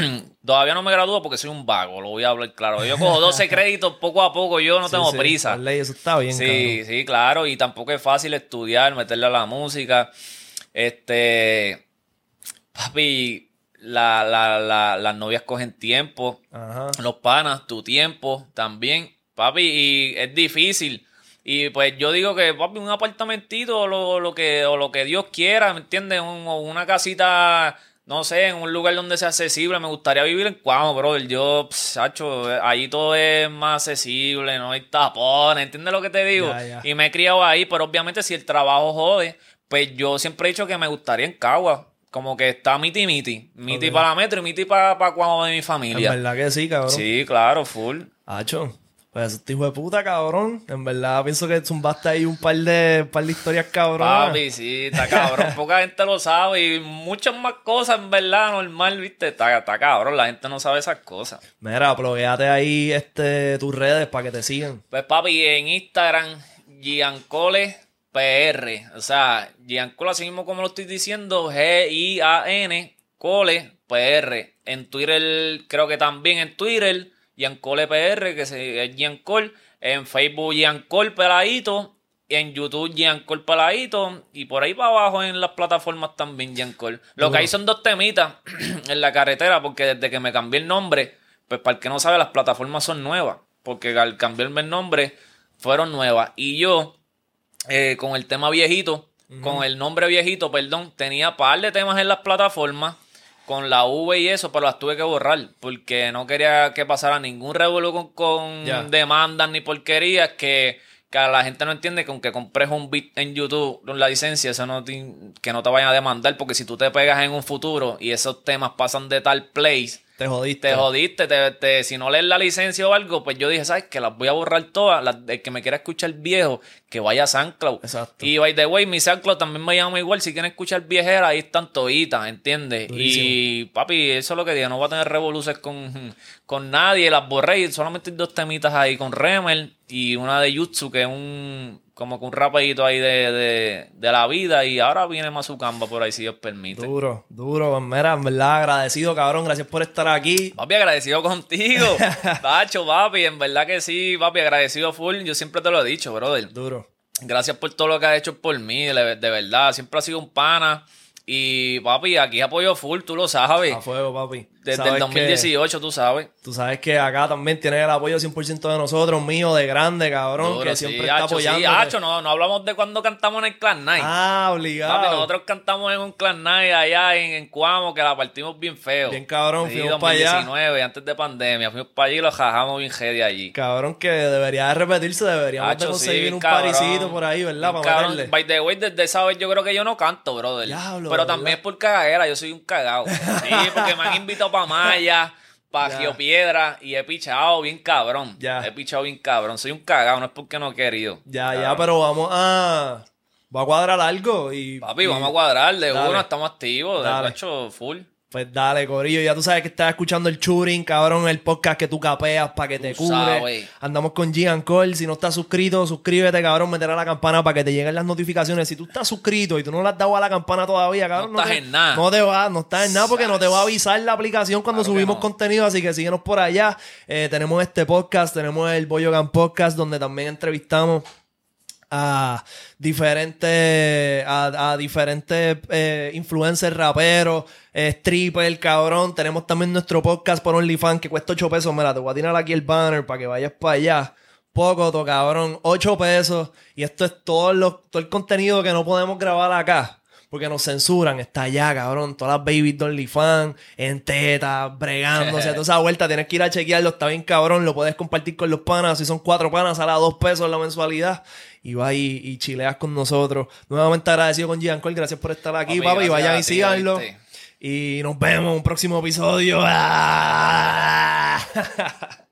Todavía no me gradúo porque soy un vago, lo voy a hablar claro. Yo cojo 12 créditos poco a poco, yo no Sí, tengo sí, prisa. ley, eso está bien, Sí, sí, claro. Y tampoco es fácil estudiar, meterle a la música. Este. Papi, la, la, la- las novias cogen tiempo. Ajá. Los panas, tu tiempo también. Papi, y es difícil. Y pues yo digo que, papi, un apartamentito o lo, lo que, o lo que Dios quiera, ¿me entiendes? Un- una casita, no sé, en un lugar donde sea accesible. Me gustaría vivir en Cuamo, brother. Yo, eh, ahí todo es más accesible, no hay tapones, ¿entiendes lo que te digo? Ya, ya. Y me he criado ahí, pero obviamente si el trabajo jode, pues yo siempre he dicho que me gustaría en Cagua. Como que está miti miti. Miti para la metro y miti para, para Cuamo de mi En familia. verdad que sí, cabrón. Sí, claro, full. Hacho. Pues este hijo de puta, cabrón. En verdad pienso que zumbaste ahí un par de, un par de historias cabronas. Papi, sí, está cabrón. Poca gente lo sabe y muchas más cosas, en verdad, normal, viste. Está, está cabrón, la gente no sabe esas cosas. Mira, plugueate ahí este, tus redes para que te sigan. Pues, papi, en Instagram, Giancole PR. O sea, Giancole, así mismo como lo estoy diciendo, G-I-A-N, Cole PR. En Twitter, creo que también en Twitter, Giancole PR, que se- es Giancol. En Facebook, Giancol Peladito. en YouTube Giancol Paladito y por ahí para abajo en las plataformas también Giancol. Lo que hay son dos temitas en la carretera porque desde que me cambié el nombre, pues para el que no sabe, las plataformas son nuevas. Porque al cambiarme el nombre fueron nuevas. Y yo, eh, con el tema viejito, con el nombre viejito, perdón, tenía par de temas en las plataformas con la V y eso, pero las tuve que borrar porque no quería que pasara ningún revuelo con, demandas ni porquerías que, que la gente no entiende que aunque compres un beat en YouTube con la licencia, eso no que no te vayan a demandar porque si tú te pegas en un futuro y esos temas pasan de tal place te jodiste. Te jodiste. Te, si no lees la licencia o algo, pues yo dije, ¿sabes qué? Las voy a borrar todas. el que me quiera escuchar viejo, que vaya a SoundCloud. Exacto. Y by the way, mi SoundCloud también me llama igual. Si quieren escuchar viejera, ahí están toditas, ¿entiendes? Y papi, eso es lo que digo. No va a tener revoluciones con, con nadie. Las borré. Solamente hay dos temitas ahí con Remel y una de Jutsu, que es un como que un rapidito ahí de, de, la vida y ahora viene Mazucamba por ahí si Dios permite. Duro, duro, pues mira, en verdad agradecido, cabrón, gracias por estar aquí. Papi, agradecido contigo. Tacho, papi, en verdad que sí, papi, agradecido full, yo siempre te lo he dicho, brother. Duro. Gracias por todo lo que has hecho por mí, de, de verdad, siempre has sido un pana. Y papi, aquí apoyo full, tú lo sabes. A fuego, papi. Desde el 2018, tú sabes. Tú sabes que acá también tienes el apoyo 100% de nosotros, mío, de grande, cabrón, que siempre está apoyando. Sí, Hacho, no, no hablamos de cuando cantamos en el Clan Night. Ah, obligado. Papi, nosotros cantamos en un Clan Night allá en, en Cuamo, que la partimos bien feo. Bien cabrón, fuimos para allá. 2019, antes de pandemia, fuimos para allí y lo jajamos bien heavy allí. Cabrón, que debería de repetirse, deberíamos de conseguir un parisito por ahí, ¿verdad? Para cabrón, meterle. By the way, desde esa vez yo creo que yo no canto, brother. Diablo, Pero también es por cagadera, yo soy un cagado. sí, porque me han invitado para Maya para Piedra y he pichado bien cabrón. Ya. He pichado bien cabrón. Soy un cagado, no es porque no he querido. Ya, ya, pero vamos a. Va a cuadrar algo y. Papi, vamos a cuadrar. De uno estamos activos. De hecho, full. Pues dale, Corillo. Ya tú sabes que estás escuchando el Churing, cabrón, el podcast que tú capeas para que te cubre. Andamos con Gian Cole. Si no estás suscrito, suscríbete, cabrón. Meter a la campana para que te lleguen las notificaciones. Si tú estás suscrito y tú no le has dado a la campana todavía, cabrón. No, estás en nada. No te va, no estás en nada porque no te va a avisar la aplicación cuando subimos contenido. Así que síguenos por allá. Eh, tenemos este podcast, tenemos el Boyogan Podcast, donde también entrevistamos a diferentes a, diferentes eh, influencers raperos eh, stripper cabrón tenemos también nuestro podcast por OnlyFans que cuesta 8 pesos mira te voy a tirar aquí el banner para que vayas para allá poco to cabrón 8 pesos y esto es todo, lo, todo el contenido que no podemos grabar acá porque nos censuran, está allá, cabrón. Todas las babies de OnlyFans, en teta, bregándose, toda esa vuelta. Tienes que ir a chequearlo, está bien, cabrón. Lo puedes compartir con los panas. Si son cuatro panas, a dos pesos la mensualidad. Y va y, chileas con nosotros. Nuevamente agradecido con Giancol. Gracias por estar aquí, papi. y vayan y síganlo. Y nos vemos en un próximo episodio.